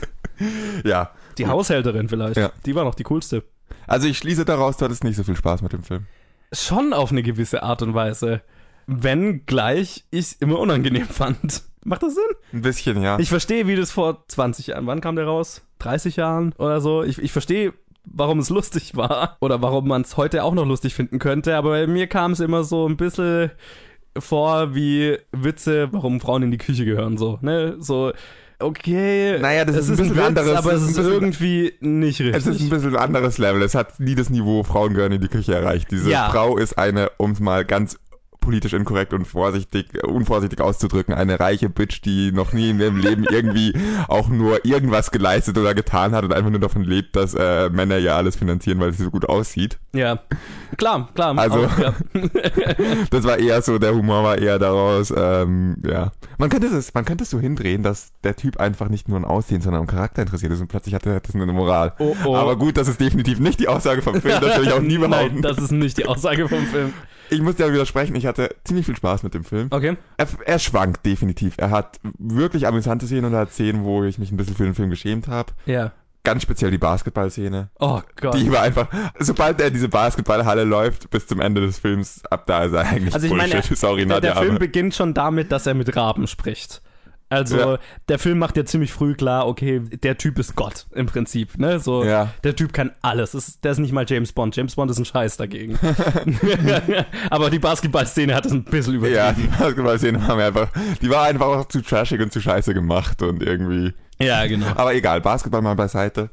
Ja. Die Haushälterin vielleicht. Ja. Die war noch die coolste. Also ich schließe daraus, du hattest nicht so viel Spaß mit dem Film. Schon auf eine gewisse Art und Weise. Wenn gleich ich es immer unangenehm fand. Macht das Sinn? Ein bisschen, ja. Ich verstehe, wie das vor 20 Jahren, wann kam der raus? 30 Jahren oder so? Ich, ich verstehe, warum es lustig war oder warum man es heute auch noch lustig finden könnte, aber bei mir kam es immer so ein bisschen vor wie Witze, warum Frauen in die Küche gehören, so, ne? So, okay. Naja, das es ist ein bisschen Witz, anderes- aber es ist ist ein bisschen- irgendwie nicht richtig. Es ist ein bisschen ein anderes Level. Es hat nie das Niveau Frauen gehören in die Küche erreicht. Diese Ja. Frau ist eine, um es mal ganz politisch inkorrekt und vorsichtig, unvorsichtig auszudrücken, eine reiche Bitch, die noch nie in ihrem Leben irgendwie auch nur irgendwas geleistet oder getan hat und einfach nur davon lebt, dass äh, Männer ja alles finanzieren, weil sie so gut aussieht. ja, klar, klar. Also- auch, ja. Das war eher so, der Humor war eher daraus, ähm, ja. Man könnte es, man könnte es so hindrehen, dass der Typ einfach nicht nur an Aussehen, sondern am Charakter interessiert ist und plötzlich hat er das eine Moral. Oh, oh. Aber gut, das ist definitiv nicht die Aussage vom Film, das will ich auch nie behaupten. Nein, das ist nicht die Aussage vom Film. Ich muss dir widersprechen, ich hatte ziemlich viel Spaß mit dem Film. Okay. Er, er schwankt definitiv. Er hat wirklich amüsante Szenen und er hat Szenen, wo ich mich ein bisschen für den Film geschämt habe. Ja. Ganz speziell die Basketballszene. Oh Gott. Die war einfach, sobald er diese Basketballhalle läuft, bis zum Ende des Films, ab da ist er eigentlich Also ich meine, Bullshit. Sorry, der, Nadja, der Film beginnt schon damit, dass er mit Raben spricht. Also Ja. der Film macht ja ziemlich früh klar, okay, der Typ ist Gott im Prinzip, ne? So, Ja. der Typ kann alles. Ist, der ist nicht mal James Bond. James Bond ist ein Scheiß dagegen. Aber die Basketballszene hat es ein bisschen übertrieben. Ja, die Basketballszene haben wir einfach, die war einfach auch zu trashig und zu scheiße gemacht und irgendwie. Ja, genau. Aber egal, Basketball mal beiseite.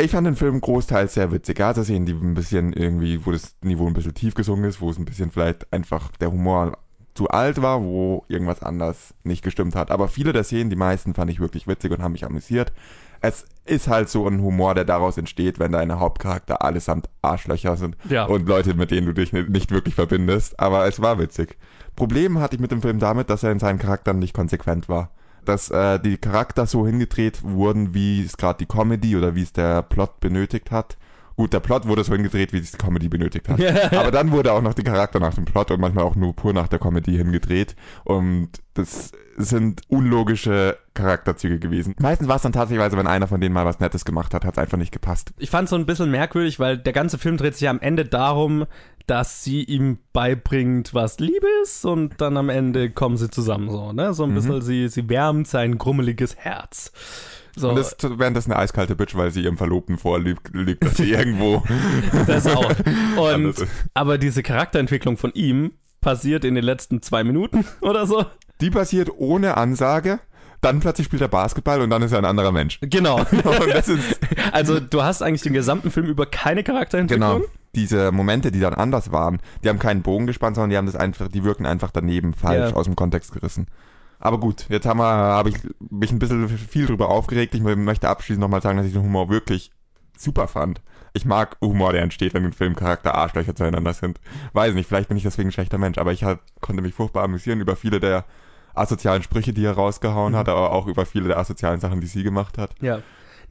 Ich fand den Film großteils sehr witzig. Er hatte Szenen, die ein bisschen irgendwie, wo das Niveau ein bisschen tief gesungen ist, wo es ein bisschen vielleicht einfach der Humor zu alt war, wo irgendwas anders nicht gestimmt hat. Aber viele der Szenen, die meisten fand ich wirklich witzig und haben mich amüsiert. Es ist halt so ein Humor, der daraus entsteht, wenn deine Hauptcharakter allesamt Arschlöcher sind Ja. und Leute, mit denen du dich nicht wirklich verbindest. Aber es war witzig. Problem hatte ich mit dem Film damit, dass er in seinen Charakteren nicht konsequent war. Dass äh, die Charakter so hingedreht wurden, wie es gerade die Comedy oder wie es der Plot benötigt hat. Gut, der Plot wurde so hingedreht, wie es die Comedy benötigt hat. Aber dann wurde auch noch die Charakter nach dem Plot und manchmal auch nur pur nach der Comedy hingedreht. Und das sind unlogische Charakterzüge gewesen. Meistens war es dann tatsächlich, wenn einer von denen mal was Nettes gemacht hat, hat es einfach nicht gepasst. Ich fand es so ein bisschen merkwürdig, weil der ganze Film dreht sich ja am Ende darum, dass sie ihm beibringt, was Liebe ist und dann am Ende kommen sie zusammen so, ne? So ein bisschen, sie, sie wärmt sein grummeliges Herz. So, Und das ist währenddessen eine eiskalte Bitch, weil sie ihrem Verlobten vorlügt, lügt, dass sie irgendwo das auch. Und, aber diese Charakterentwicklung von ihm passiert in den letzten zwei Minuten oder so. Die passiert ohne Ansage, dann plötzlich spielt er Basketball und dann ist er ein anderer Mensch. Genau. Also du hast eigentlich den gesamten Film über keine Charakterentwicklung. genau, diese Momente, die dann anders waren, die haben keinen Bogen gespannt, sondern die haben das einfach, die wirken einfach daneben falsch Ja. aus dem Kontext gerissen. Aber gut, jetzt haben wir, habe ich mich ein bisschen viel drüber aufgeregt. Ich möchte abschließend nochmal sagen, dass ich den Humor wirklich super fand. Ich mag Humor, der entsteht, wenn ein Filmcharakter Arschlöcher zueinander sind. Weiß nicht, vielleicht bin ich deswegen ein schlechter Mensch, aber ich halt, konnte mich furchtbar amüsieren über viele der asozialen Sprüche, die er rausgehauen hat, aber auch über viele der asozialen Sachen, die sie gemacht hat. Ja.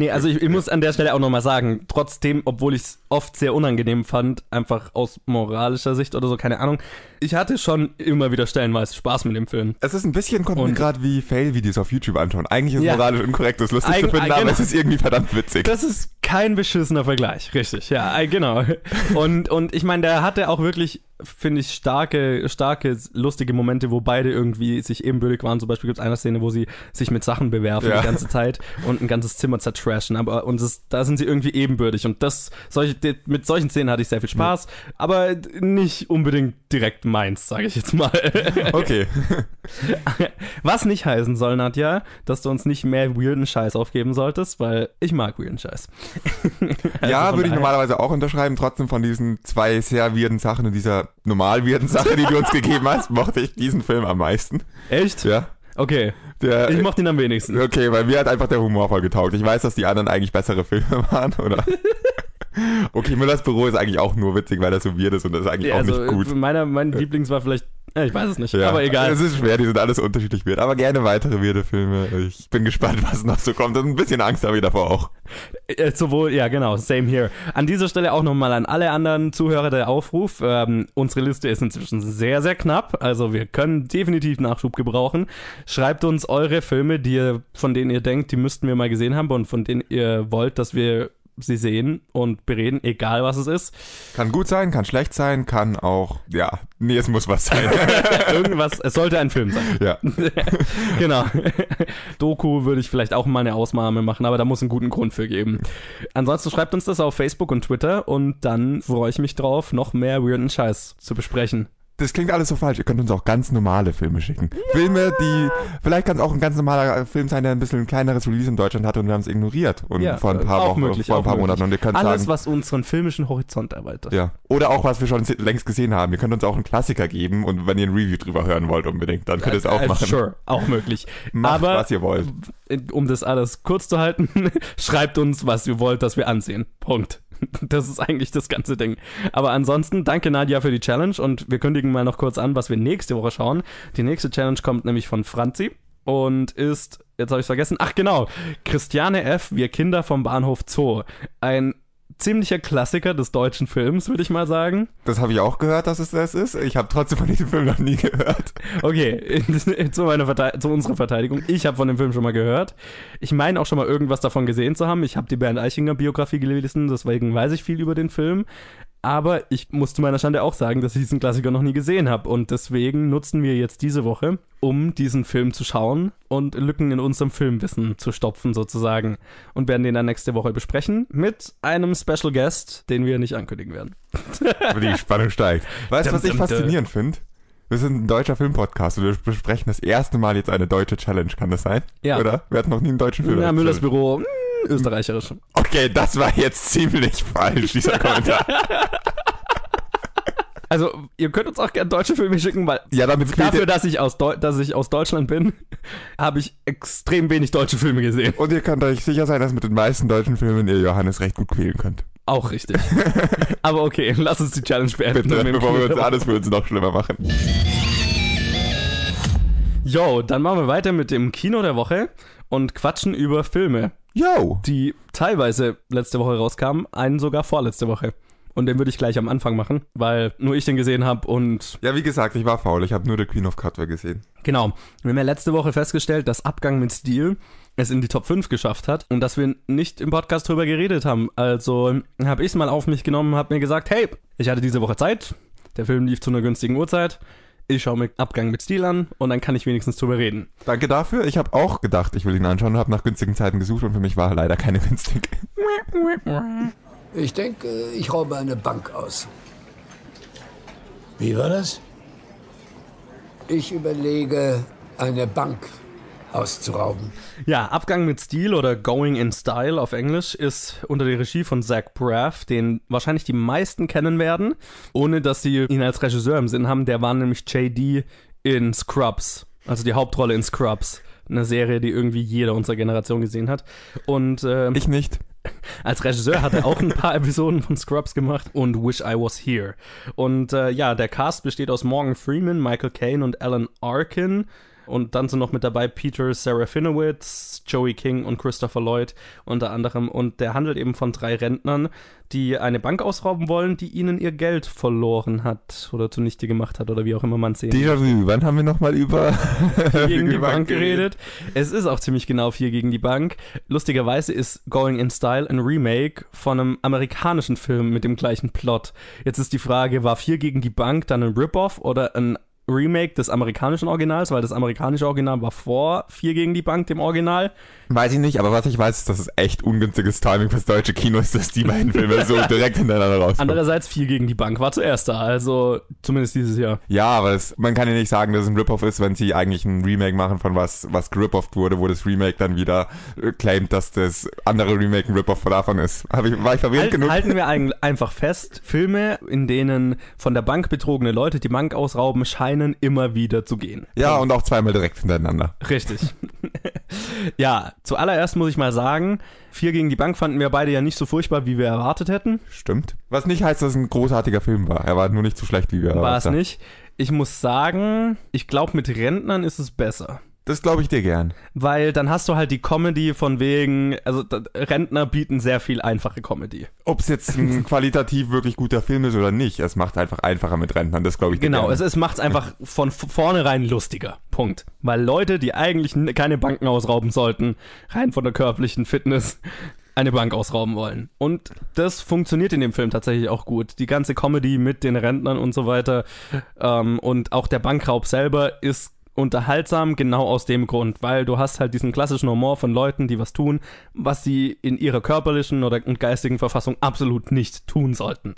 Nee, also ich, ich muss an der Stelle auch nochmal sagen, trotzdem, obwohl ich es oft sehr unangenehm fand, einfach aus moralischer Sicht oder so, keine Ahnung, ich hatte schon immer wieder stellenweise Spaß mit dem Film. Es ist ein bisschen, kommt mir gerade wie Fail-Videos auf YouTube anschauen. Eigentlich ist es Ja. moralisch inkorrekt, das lustig Eig- zu finden, eig- aber genau. es ist irgendwie verdammt witzig. Das ist kein beschissener Vergleich, richtig, ja, genau. Und, und ich meine, der hatte auch wirklich, finde ich, starke, starke, lustige Momente, wo beide irgendwie sich ebenbürtig waren. Zum Beispiel gibt es eine Szene, wo sie sich mit Sachen bewerfen Ja. die ganze Zeit und ein ganzes Zimmer zertrashen. Aber und das, da sind sie irgendwie ebenbürtig. Und das, solche, mit solchen Szenen hatte ich sehr viel Spaß, aber nicht unbedingt direkt meins, sage ich jetzt mal. Okay. Was nicht heißen soll, Nadja, dass du uns nicht mehr weirden Scheiß aufgeben solltest, weil ich mag weirden Scheiß. Also ja, würde ich normalerweise auch unterschreiben. Trotzdem von diesen zwei sehr weirden Sachen und dieser normal weirden Sache, die du uns gegeben hast, mochte ich diesen Film am meisten. Echt? Ja. Okay. Der, Ich mochte ihn am wenigsten. okay, weil mir hat einfach der Humor voll getaugt. Ich weiß, dass die anderen eigentlich bessere Filme waren, oder? Okay, Müllers Büro ist eigentlich auch nur witzig, weil das so weird ist und das ist eigentlich Ja, auch also nicht gut. Meiner, mein Lieblings war vielleicht, äh, ich weiß es nicht, Ja, aber egal. Es ist schwer, die sind alles unterschiedlich weird. Aber gerne weitere weirde Filme. Ich bin gespannt, was noch so kommt. Und ein bisschen Angst habe ich davor auch. Äh, Sowohl, ja genau, same here. An dieser Stelle auch nochmal an alle anderen Zuhörer der Aufruf. Ähm, unsere Liste ist inzwischen sehr, sehr knapp. Also wir können definitiv Nachschub gebrauchen. Schreibt uns eure Filme, die ihr, von denen ihr denkt, die müssten wir mal gesehen haben und von denen ihr wollt, dass wir sie sehen und bereden, egal was es ist. Kann gut sein, kann schlecht sein, kann auch, ja, nee, es muss was sein. Irgendwas, es sollte ein Film sein. ja. genau. Doku würde ich vielleicht auch mal eine Ausnahme machen, aber da muss einen guten Grund für geben. Ansonsten schreibt uns das auf Facebook und Twitter und dann freue ich mich drauf, noch mehr weirden Scheiß zu besprechen. Das klingt alles so falsch. Ihr könnt uns auch ganz normale Filme schicken. Filme, die, vielleicht kann es auch ein ganz normaler Film sein, der ein bisschen ein kleineres Release in Deutschland hatte und wir haben es ignoriert. Und Ja, vor ein paar Wochen, möglich, vor ein paar möglich. Monaten. Und ihr könnt Alles, sagen, was unseren filmischen Horizont erweitert. ja. Oder auch was wir schon längst gesehen haben. Ihr könnt uns auch einen Klassiker geben und wenn ihr ein Review drüber hören wollt unbedingt, dann könnt ihr es auch Äh, machen. Sure, auch möglich. Macht, Aber was ihr wollt. um das alles kurz zu halten, schreibt uns, was ihr wollt, dass wir ansehen. Punkt. Das ist eigentlich das ganze Ding. Aber ansonsten, danke Nadja für die Challenge und wir kündigen mal noch kurz an, was wir nächste Woche schauen. Die nächste Challenge kommt nämlich von Franzi und ist, jetzt habe ich vergessen, ach genau, Christiane F., Wir Kinder vom Bahnhof Zoo. Ein ziemlicher Klassiker des deutschen Films, würde ich mal sagen. Das habe ich auch gehört, dass es das ist. Ich habe trotzdem von diesem Film noch nie gehört. Okay, zu, zu unserer Verteidigung. Ich habe von dem Film schon mal gehört. Ich meine auch schon mal irgendwas davon gesehen zu haben. Ich habe die Bernd Eichinger Biografie gelesen, deswegen weiß ich viel über den Film. Aber ich muss zu meiner Schande auch sagen, dass ich diesen Klassiker noch nie gesehen habe. Und deswegen nutzen wir jetzt diese Woche, um diesen Film zu schauen und Lücken in unserem Filmwissen zu stopfen, sozusagen. Und werden den dann nächste Woche besprechen mit einem Special Guest, den wir nicht ankündigen werden. Die Spannung steigt. Weißt du, was ich faszinierend finde? Wir sind ein deutscher Filmpodcast und wir besprechen das erste Mal jetzt eine deutsche Challenge, kann das sein? Ja. Oder? Wir hatten noch nie einen deutschen Film. Ja, Müllers Büro, mh, österreicherisch. Okay, das war jetzt ziemlich falsch, dieser Kommentar. Also, ihr könnt uns auch gerne deutsche Filme schicken, weil Ja, dafür, dass ich, aus Deu dass ich aus Deutschland bin, habe ich extrem wenig deutsche Filme gesehen. und ihr könnt euch sicher sein, dass mit den meisten deutschen Filmen ihr Johannes recht gut quälen könnt. Auch richtig. Aber okay, lass uns die Challenge beenden. Bitte, bevor wir uns alles für uns noch schlimmer machen. Yo, dann machen wir weiter mit dem Kino der Woche und quatschen über Filme, Yo! die teilweise letzte Woche rauskamen, einen sogar vorletzte Woche. Und den würde ich gleich am Anfang machen, weil nur ich den gesehen habe und Ja, wie gesagt, ich war faul. Ich habe nur The Queen of Cutler gesehen. Genau. Wir haben ja letzte Woche festgestellt, dass Abgang mit Stil es in die Top 5 geschafft hat und dass wir nicht im Podcast drüber geredet haben. Also habe ich es mal auf mich genommen, habe mir gesagt, hey, ich hatte diese Woche Zeit, der Film lief zu einer günstigen Uhrzeit, ich schaue mir Abgang mit Stil an und dann kann ich wenigstens drüber reden. Danke dafür. Ich habe auch gedacht, ich will ihn anschauen und habe nach günstigen Zeiten gesucht und für mich war er leider keine günstig. Ich denke, ich raube eine Bank aus. Wie war das? Ich überlege, eine Bank auszurauben. Ja, Abgang mit Stil oder Going in Style auf Englisch ist unter der Regie von Zach Braff, den wahrscheinlich die meisten kennen werden, ohne dass sie ihn als Regisseur im Sinn haben. Der war nämlich JD in Scrubs, also die Hauptrolle in Scrubs. Eine Serie, die irgendwie jeder unserer Generation gesehen hat. Und ähm, Ich nicht. als Regisseur hat er auch ein paar Episoden von Scrubs gemacht und Wish I Was Here. Und äh, ja, der Cast besteht aus Morgan Freeman, Michael Caine und Alan Arkin. Und dann sind noch mit dabei Peter Serafinowicz, Joey King und Christopher Lloyd unter anderem. Und der handelt eben von drei Rentnern, die eine Bank ausrauben wollen, die ihnen ihr Geld verloren hat oder zunichte gemacht hat oder wie auch immer man es sehen Déjà-vu. Wann haben wir nochmal über gegen die Bank geredet. Es ist auch ziemlich genau vier gegen die Bank. Lustigerweise ist Going in Style ein Remake von einem amerikanischen Film mit dem gleichen Plot. Jetzt ist die Frage, war vier gegen die Bank dann ein Rip-Off oder ein Remake des amerikanischen Originals, weil das amerikanische Original war vor vier gegen die Bank, dem Original. Weiß ich nicht, aber was ich weiß, ist, dass es echt ungünstiges Timing fürs deutsche Kino ist, dass die beiden Filme so direkt hintereinander rauskommen. Andererseits vier gegen die Bank war zuerst da, also zumindest dieses Jahr. Ja, aber es, man kann ja nicht sagen, dass es ein Rip-Off ist, wenn sie eigentlich ein Remake machen von was, was gerip-offed wurde, wo das Remake dann wieder äh, claimt, dass das andere Remake ein Rip-Off davon ist. Hab ich, war ich verwirrt Halt, genug? halten wir ein- einfach fest, Filme, in denen von der Bank betrogene Leute die Bank ausrauben, scheinen immer wieder zu gehen. Ja, und auch zweimal direkt hintereinander. Richtig. ja, zuallererst muss ich mal sagen, vier gegen die Bank fanden wir beide ja nicht so furchtbar, wie wir erwartet hätten. Stimmt. Was nicht heißt, dass es ein großartiger Film war. Er war nur nicht so schlecht, wie wir War es erwartet haben. nicht. Ich muss sagen, ich glaube, mit Rentnern ist es besser. Das glaube ich dir gern. Weil dann hast du halt die Comedy von wegen, also Rentner bieten sehr viel einfache Comedy. Ob es jetzt ein qualitativ wirklich guter Film ist oder nicht, es macht einfach einfacher mit Rentnern. Das glaube ich dir Genau, gern. es, es macht es einfach von vornherein lustiger. Punkt. Weil Leute, die eigentlich keine Banken ausrauben sollten, rein von der körperlichen Fitness, eine Bank ausrauben wollen. Und das funktioniert in dem Film tatsächlich auch gut. Die ganze Comedy mit den Rentnern und so weiter ähm, und auch der Bankraub selber ist unterhaltsam genau aus dem Grund, weil du hast halt diesen klassischen Humor von Leuten, die was tun, was sie in ihrer körperlichen oder geistigen Verfassung absolut nicht tun sollten.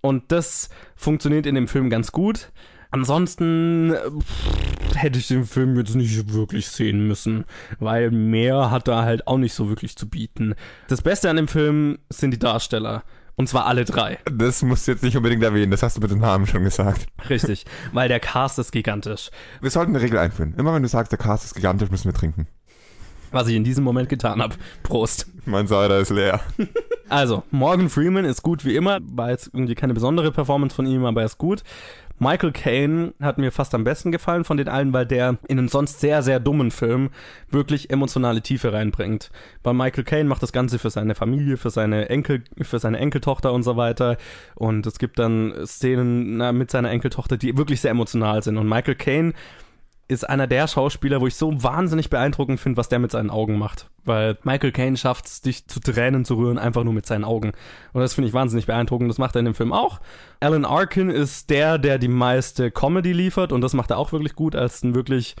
Und das funktioniert in dem Film ganz gut. Ansonsten pff, hätte ich den Film jetzt nicht wirklich sehen müssen, weil mehr hat er halt auch nicht so wirklich zu bieten. Das Beste an dem Film sind die Darsteller. Und zwar alle drei. Das musst du jetzt nicht unbedingt erwähnen, das hast du mit dem Namen schon gesagt. Richtig, weil der Cast ist gigantisch. Wir sollten eine Regel einführen. Immer wenn du sagst, der Cast ist gigantisch, müssen wir trinken. Was ich in diesem Moment getan habe. Prost. Mein Cider ist leer. Also, Morgan Freeman ist gut wie immer. War jetzt irgendwie keine besondere Performance von ihm, aber er ist gut. Michael Caine hat mir fast am besten gefallen von den allen, weil der in einen sonst sehr, sehr dummen Film wirklich emotionale Tiefe reinbringt. Weil Michael Caine macht das Ganze für seine Familie, für seine Enkel, für seine Enkeltochter und so weiter. Und es gibt dann Szenen na, mit seiner Enkeltochter, die wirklich sehr emotional sind. Und Michael Caine ist einer der Schauspieler, wo ich so wahnsinnig beeindruckend finde, was der mit seinen Augen macht. Weil Michael Caine schafft es, dich zu Tränen zu rühren, einfach nur mit seinen Augen. Und das finde ich wahnsinnig beeindruckend. Das macht er in dem Film auch. Alan Arkin ist der, der die meiste Comedy liefert. Und das macht er auch wirklich gut als ein wirklich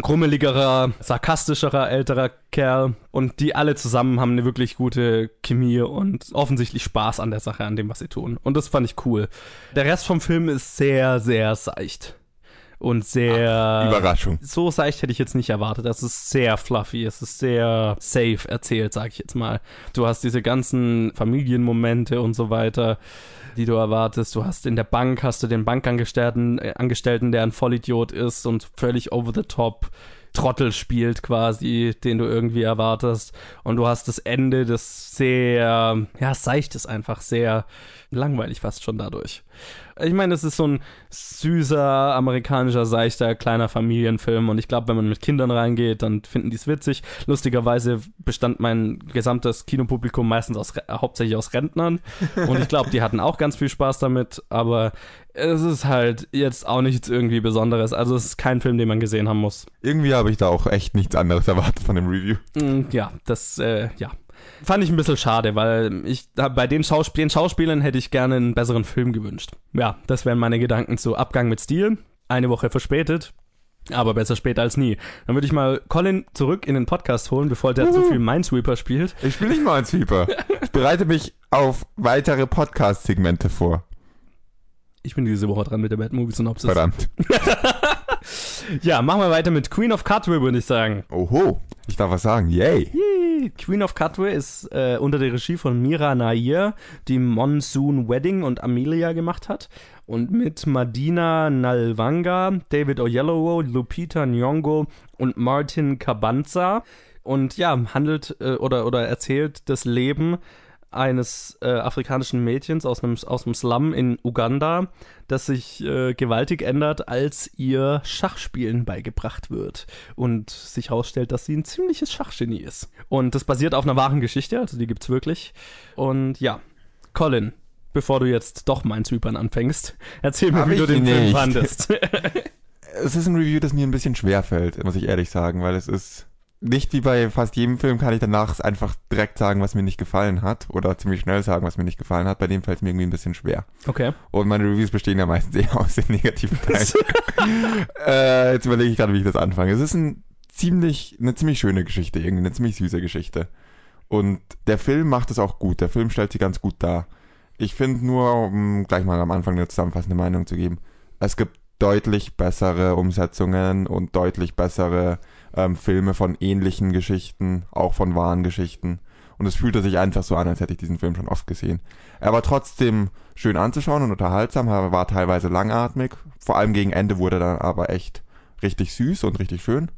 grummeligerer, sarkastischerer, älterer Kerl. Und die alle zusammen haben eine wirklich gute Chemie und offensichtlich Spaß an der Sache, an dem, was sie tun. Und das fand ich cool. Der Rest vom Film ist sehr, sehr seicht und sehr Überraschung. so seicht hätte ich jetzt nicht erwartet. Das ist sehr fluffy, es ist sehr safe erzählt, sag ich jetzt mal. Du hast diese ganzen Familienmomente und so weiter, die du erwartest. Du hast in der Bank hast du den Bankangestellten, äh, Angestellten, der ein Vollidiot ist und völlig over the top Trottel spielt quasi, den du irgendwie erwartest. Und du hast das Ende, das sehr, ja, seicht ist einfach sehr langweilig fast schon dadurch. Ich meine, es ist so ein süßer, amerikanischer, seichter, kleiner Familienfilm und ich glaube, wenn man mit Kindern reingeht, dann finden die es witzig. Lustigerweise bestand mein gesamtes Kinopublikum meistens aus, hauptsächlich aus Rentnern und ich glaube, die hatten auch ganz viel Spaß damit, aber es ist halt jetzt auch nichts irgendwie Besonderes. Also es ist kein Film, den man gesehen haben muss. Irgendwie habe ich da auch echt nichts anderes erwartet von dem Review. Mm, Ja, das, äh, ja. Fand ich ein bisschen schade, weil ich bei den, Schausp den Schauspielern hätte ich gerne einen besseren Film gewünscht. Ja, das wären meine Gedanken zu Abgang mit Stil. Eine Woche verspätet. Aber besser später als nie. Dann würde ich mal Colin zurück in den Podcast holen, bevor der zu viel Minesweeper spielt. Ich spiele nicht mal ein Sweeper. Ich bereite mich auf weitere Podcast-Segmente vor. Ich bin diese Woche dran mit der Bad Movie Synopsis. Verdammt. Ja, machen wir weiter mit Queen of Cutway, würde ich sagen. Oho. Ich darf was sagen. Yay. Queen of Cutway ist äh, unter der Regie von Mira Nair, die Monsoon Wedding und Amelia gemacht hat. Und mit Madina Nalwanga, David Oyelowo, Lupita Nyong'o und Martin Cabanza. Und ja, handelt äh, oder, oder erzählt das Leben eines äh, afrikanischen Mädchens aus einem, aus einem Slum in Uganda, das sich äh, gewaltig ändert, als ihr Schachspielen beigebracht wird und sich herausstellt, dass sie ein ziemliches Schachgenie ist. Und das basiert auf einer wahren Geschichte, also die gibt's wirklich. Und ja, Colin, bevor du jetzt doch Minesweepern anfängst, erzähl mir, Hab wie du den Film nicht. fandest. Es ist ein Review, das mir ein bisschen schwer fällt, muss ich ehrlich sagen, weil es ist nicht wie bei fast jedem Film kann ich danach einfach direkt sagen, was mir nicht gefallen hat oder ziemlich schnell sagen, was mir nicht gefallen hat. Bei dem fällt es mir irgendwie ein bisschen schwer. okay. Und meine Reviews bestehen ja meistens eher aus den negativen Teilen. äh, jetzt überlege ich gerade, wie ich das anfange. Es ist ein ziemlich, eine ziemlich schöne Geschichte, irgendwie eine ziemlich süße Geschichte. Und der Film macht es auch gut. Der Film stellt sie ganz gut dar. Ich finde nur, um gleich mal am Anfang eine zusammenfassende Meinung zu geben, es gibt deutlich bessere Umsetzungen und deutlich bessere ähm, Filme von ähnlichen Geschichten, auch von wahren Geschichten. Und es fühlte sich einfach so an, als hätte ich diesen Film schon oft gesehen. Er war trotzdem schön anzuschauen und unterhaltsam, er war teilweise langatmig. Vor allem gegen Ende wurde er dann aber echt richtig süß und richtig schön.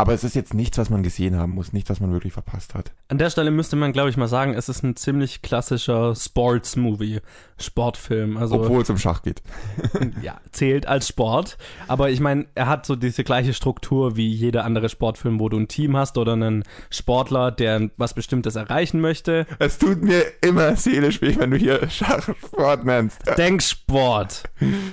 Aber es ist jetzt nichts, was man gesehen haben muss, nichts, was man wirklich verpasst hat. An der Stelle müsste man, glaube ich, mal sagen, es ist ein ziemlich klassischer Sports-Movie, Sportfilm. Also Obwohl es um Schach geht. ja, zählt als Sport. Aber ich meine, er hat so diese gleiche Struktur wie jeder andere Sportfilm, wo du ein Team hast oder einen Sportler, der was Bestimmtes erreichen möchte. Es tut mir immer seelisch weh, wenn du hier Schachsport nennst. Denksport.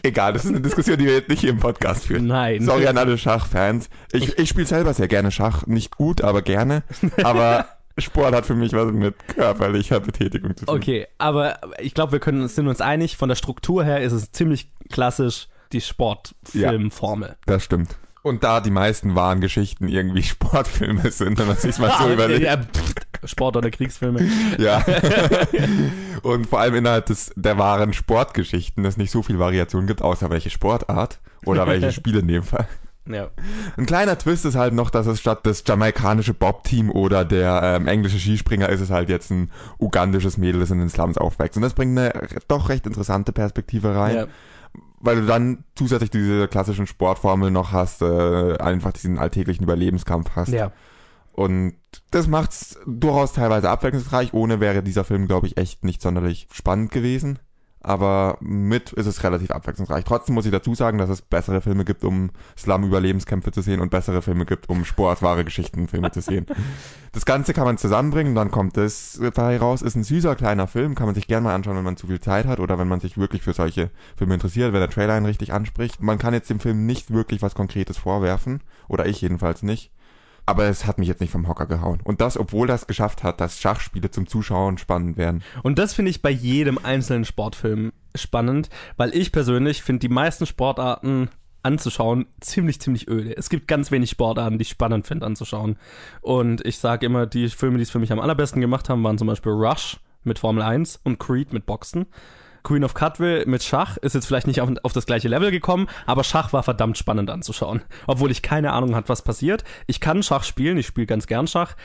Egal, das ist eine Diskussion, die wir jetzt nicht hier im Podcast führen. Nein. Sorry an alle Schachfans. Ich, ich spiele selber sehr gerne Schach. Nicht gut, aber gerne. Aber Sport hat für mich was mit körperlicher Betätigung zu tun. Okay, aber ich glaube, wir können, sind uns einig, von der Struktur her ist es ziemlich klassisch die Sportfilmformel. Das stimmt. Und da die meisten wahren Geschichten irgendwie Sportfilme sind, wenn man sich mal so überlegt. ja, Sport- oder Kriegsfilme. Ja. und vor allem innerhalb des, der wahren Sportgeschichten es nicht so viel Variation gibt, außer welche Sportart oder welche Spiele in dem Fall. Ja. Ein kleiner Twist ist halt noch, dass es statt das jamaikanische Bob-Team oder der ähm, englische Skispringer ist es halt jetzt ein ugandisches Mädel, das in den Slums aufwächst. Und das bringt eine doch recht interessante Perspektive rein. ja. weil du dann zusätzlich diese klassischen Sportformeln noch hast, äh, einfach diesen alltäglichen Überlebenskampf hast. Ja. Und das macht's durchaus teilweise abwechslungsreich. Ohne wäre dieser Film, glaube ich, echt nicht sonderlich spannend gewesen. Aber mit ist es relativ abwechslungsreich. Trotzdem muss ich dazu sagen, dass es bessere Filme gibt, um Slum-Überlebenskämpfe zu sehen und bessere Filme gibt, um sportwahre Geschichtenfilme zu sehen. Das Ganze kann man zusammenbringen, dann kommt es dabei raus. Ist ein süßer kleiner Film, kann man sich gerne mal anschauen, wenn man zu viel Zeit hat oder wenn man sich wirklich für solche Filme interessiert, wenn der Trailer einen richtig anspricht. Man kann jetzt dem Film nicht wirklich was Konkretes vorwerfen, oder ich jedenfalls nicht. Aber es hat mich jetzt nicht vom Hocker gehauen. Und das, obwohl das geschafft hat, dass Schachspiele zum Zuschauen spannend werden. Und das finde ich bei jedem einzelnen Sportfilm spannend, weil ich persönlich finde die meisten Sportarten anzuschauen ziemlich, ziemlich öde. Es gibt ganz wenig Sportarten, die ich spannend finde anzuschauen. Und ich sage immer, die Filme, die es für mich am allerbesten gemacht haben, waren zum Beispiel Rush mit Formel 1 und Creed mit Boxen. Queen of Cutwell mit Schach ist jetzt vielleicht nicht auf, auf das gleiche Level gekommen, aber Schach war verdammt spannend anzuschauen. Obwohl ich keine Ahnung hatte, was passiert. Ich kann Schach spielen, ich spiele ganz gern Schach,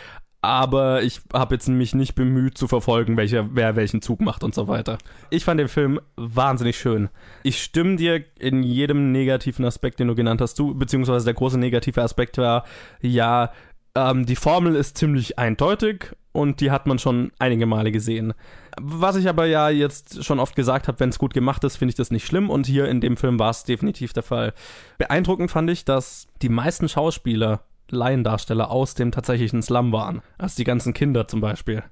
aber ich habe jetzt mich nicht bemüht zu verfolgen, welcher, wer welchen Zug macht und so weiter. Ich fand den Film wahnsinnig schön. Ich stimme dir in jedem negativen Aspekt, den du genannt hast, zu, beziehungsweise der große negative Aspekt war, ja, ähm, die Formel ist ziemlich eindeutig und die hat man schon einige Male gesehen. Was ich aber ja jetzt schon oft gesagt habe, wenn es gut gemacht ist, finde ich das nicht schlimm und hier in dem Film war es definitiv der Fall. Beeindruckend fand ich, dass die meisten Schauspieler Laiendarsteller aus dem tatsächlichen Slum waren. Also die ganzen Kinder zum Beispiel.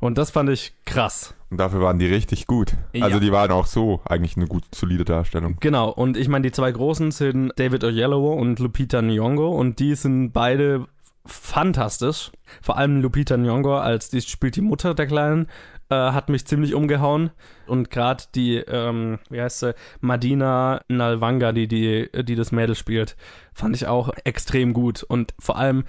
Und das fand ich krass. Und dafür waren die richtig gut. Also Ja. die waren auch so eigentlich eine gut solide Darstellung. Genau, und ich meine, die zwei Großen sind David Oyelowo und Lupita Nyong'o und die sind beide fantastisch. Vor allem Lupita Nyong'o, als die spielt die Mutter der Kleinen, äh, hat mich ziemlich umgehauen. Und gerade die, ähm, wie heißt sie, Madina Nalwanga, die, die, die das Mädel spielt, fand ich auch extrem gut. Und vor allem,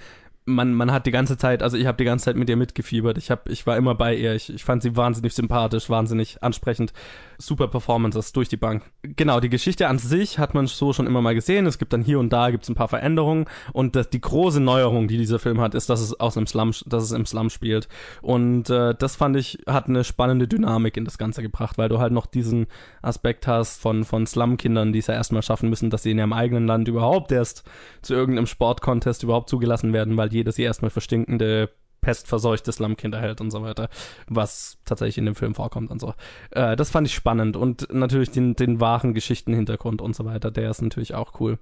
man, man hat die ganze Zeit, also ich habe die ganze Zeit mit ihr mitgefiebert. Ich, hab, ich war immer bei ihr. Ich, ich fand sie wahnsinnig sympathisch, wahnsinnig ansprechend. Super Performances durch die Bank. Genau, die Geschichte an sich hat man so schon immer mal gesehen. Es gibt dann hier und da gibt's ein paar Veränderungen. Und das, die große Neuerung, die dieser Film hat, ist, dass es aus einem Slum, dass es im Slum spielt. Und äh, das fand ich, hat eine spannende Dynamik in das Ganze gebracht, weil du halt noch diesen Aspekt hast von, von Slum-Kindern, die es ja erstmal schaffen müssen, dass sie in ihrem eigenen Land überhaupt erst zu irgendeinem Sportcontest überhaupt zugelassen werden, weil jeder sie erstmal für stinkende pestverseuchte Slumkinder hält und so weiter, was tatsächlich in dem Film vorkommt und so. Äh, das fand ich spannend und natürlich den, den wahren Geschichtenhintergrund und so weiter, der ist natürlich auch cool.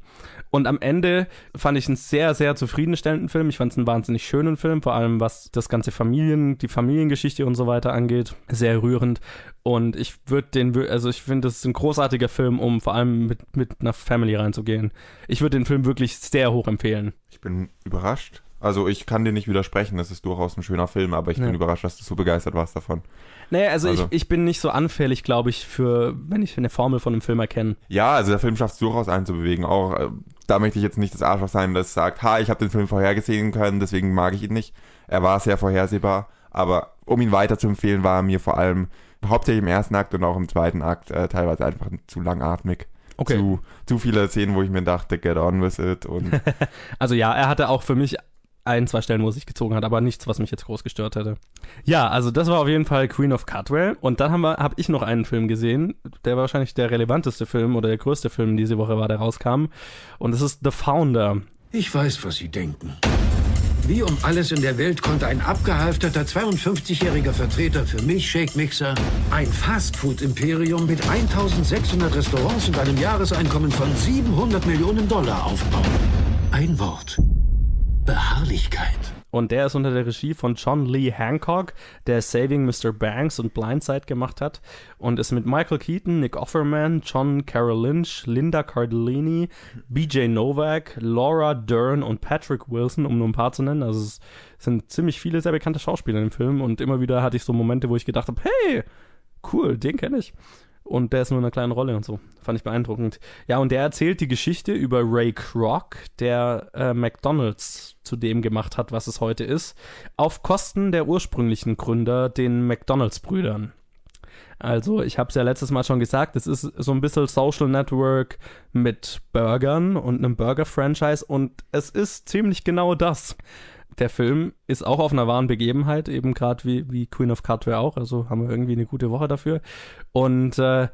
Und am Ende fand ich einen sehr, sehr zufriedenstellenden Film. Ich fand es einen wahnsinnig schönen Film, vor allem was das ganze Familien, die Familiengeschichte und so weiter angeht. Sehr rührend. Und ich würde den, also ich finde, das ist ein großartiger Film, um vor allem mit, mit einer Family reinzugehen. Ich würde den Film wirklich sehr hoch empfehlen. Ich bin überrascht. Also ich kann dir nicht widersprechen, es ist durchaus ein schöner Film, aber ich Ja. bin überrascht, dass du so begeistert warst davon. Nee, also, Also- ich, ich bin nicht so anfällig, glaube ich, für, wenn ich eine Formel von einem Film erkenne. Ja, also der Film schafft es durchaus einzubewegen. Auch äh, da möchte ich jetzt nicht das Arschloch sein, das sagt, ha, ich habe den Film vorhergesehen können, deswegen mag ich ihn nicht. Er war sehr vorhersehbar, aber um ihn weiter zu empfehlen, war er mir vor allem hauptsächlich im ersten Akt und auch im zweiten Akt äh, teilweise einfach zu langatmig. Okay. Zu, zu viele Szenen, wo ich mir dachte, get on with it. Und Also ja, er hatte auch für mich ein, zwei Stellen, wo er sich gezogen hat, aber nichts, was mich jetzt groß gestört hätte. Ja, also das war auf jeden Fall Queen of Cutwell. Und dann habe ich noch einen Film gesehen, der wahrscheinlich der relevanteste Film oder der größte Film diese Woche war, der rauskam. Und das ist The Founder. Ich weiß, was Sie denken. Wie um alles in der Welt konnte ein abgehalfterter 52-jähriger Vertreter für Milchshake-Mixer ein Fastfood-Imperium mit 1600 Restaurants und einem Jahreseinkommen von 700 Millionen Dollar aufbauen? Ein Wort. Beharrlichkeit. Und der ist unter der Regie von John Lee Hancock, der Saving Mr. Banks und Blindside gemacht hat. Und ist mit Michael Keaton, Nick Offerman, John Carroll Lynch, Linda Cardellini, BJ Novak, Laura Dern und Patrick Wilson, um nur ein paar zu nennen. Also es sind ziemlich viele sehr bekannte Schauspieler im Film. Und immer wieder hatte ich so Momente, wo ich gedacht habe, hey, cool, den kenne ich. Und der ist nur in einer kleinen Rolle und so. Fand ich beeindruckend. Ja, und der erzählt die Geschichte über Ray Kroc, der äh, McDonalds zu dem gemacht hat, was es heute ist, auf Kosten der ursprünglichen Gründer, den McDonalds-Brüdern. Also, ich habe es ja letztes Mal schon gesagt, es ist so ein bisschen Social Network mit Burgern und einem Burger-Franchise und es ist ziemlich genau das. Der Film ist auch auf einer wahren Begebenheit, eben gerade wie, wie Queen of Cardware auch, also haben wir irgendwie eine gute Woche dafür. Und äh,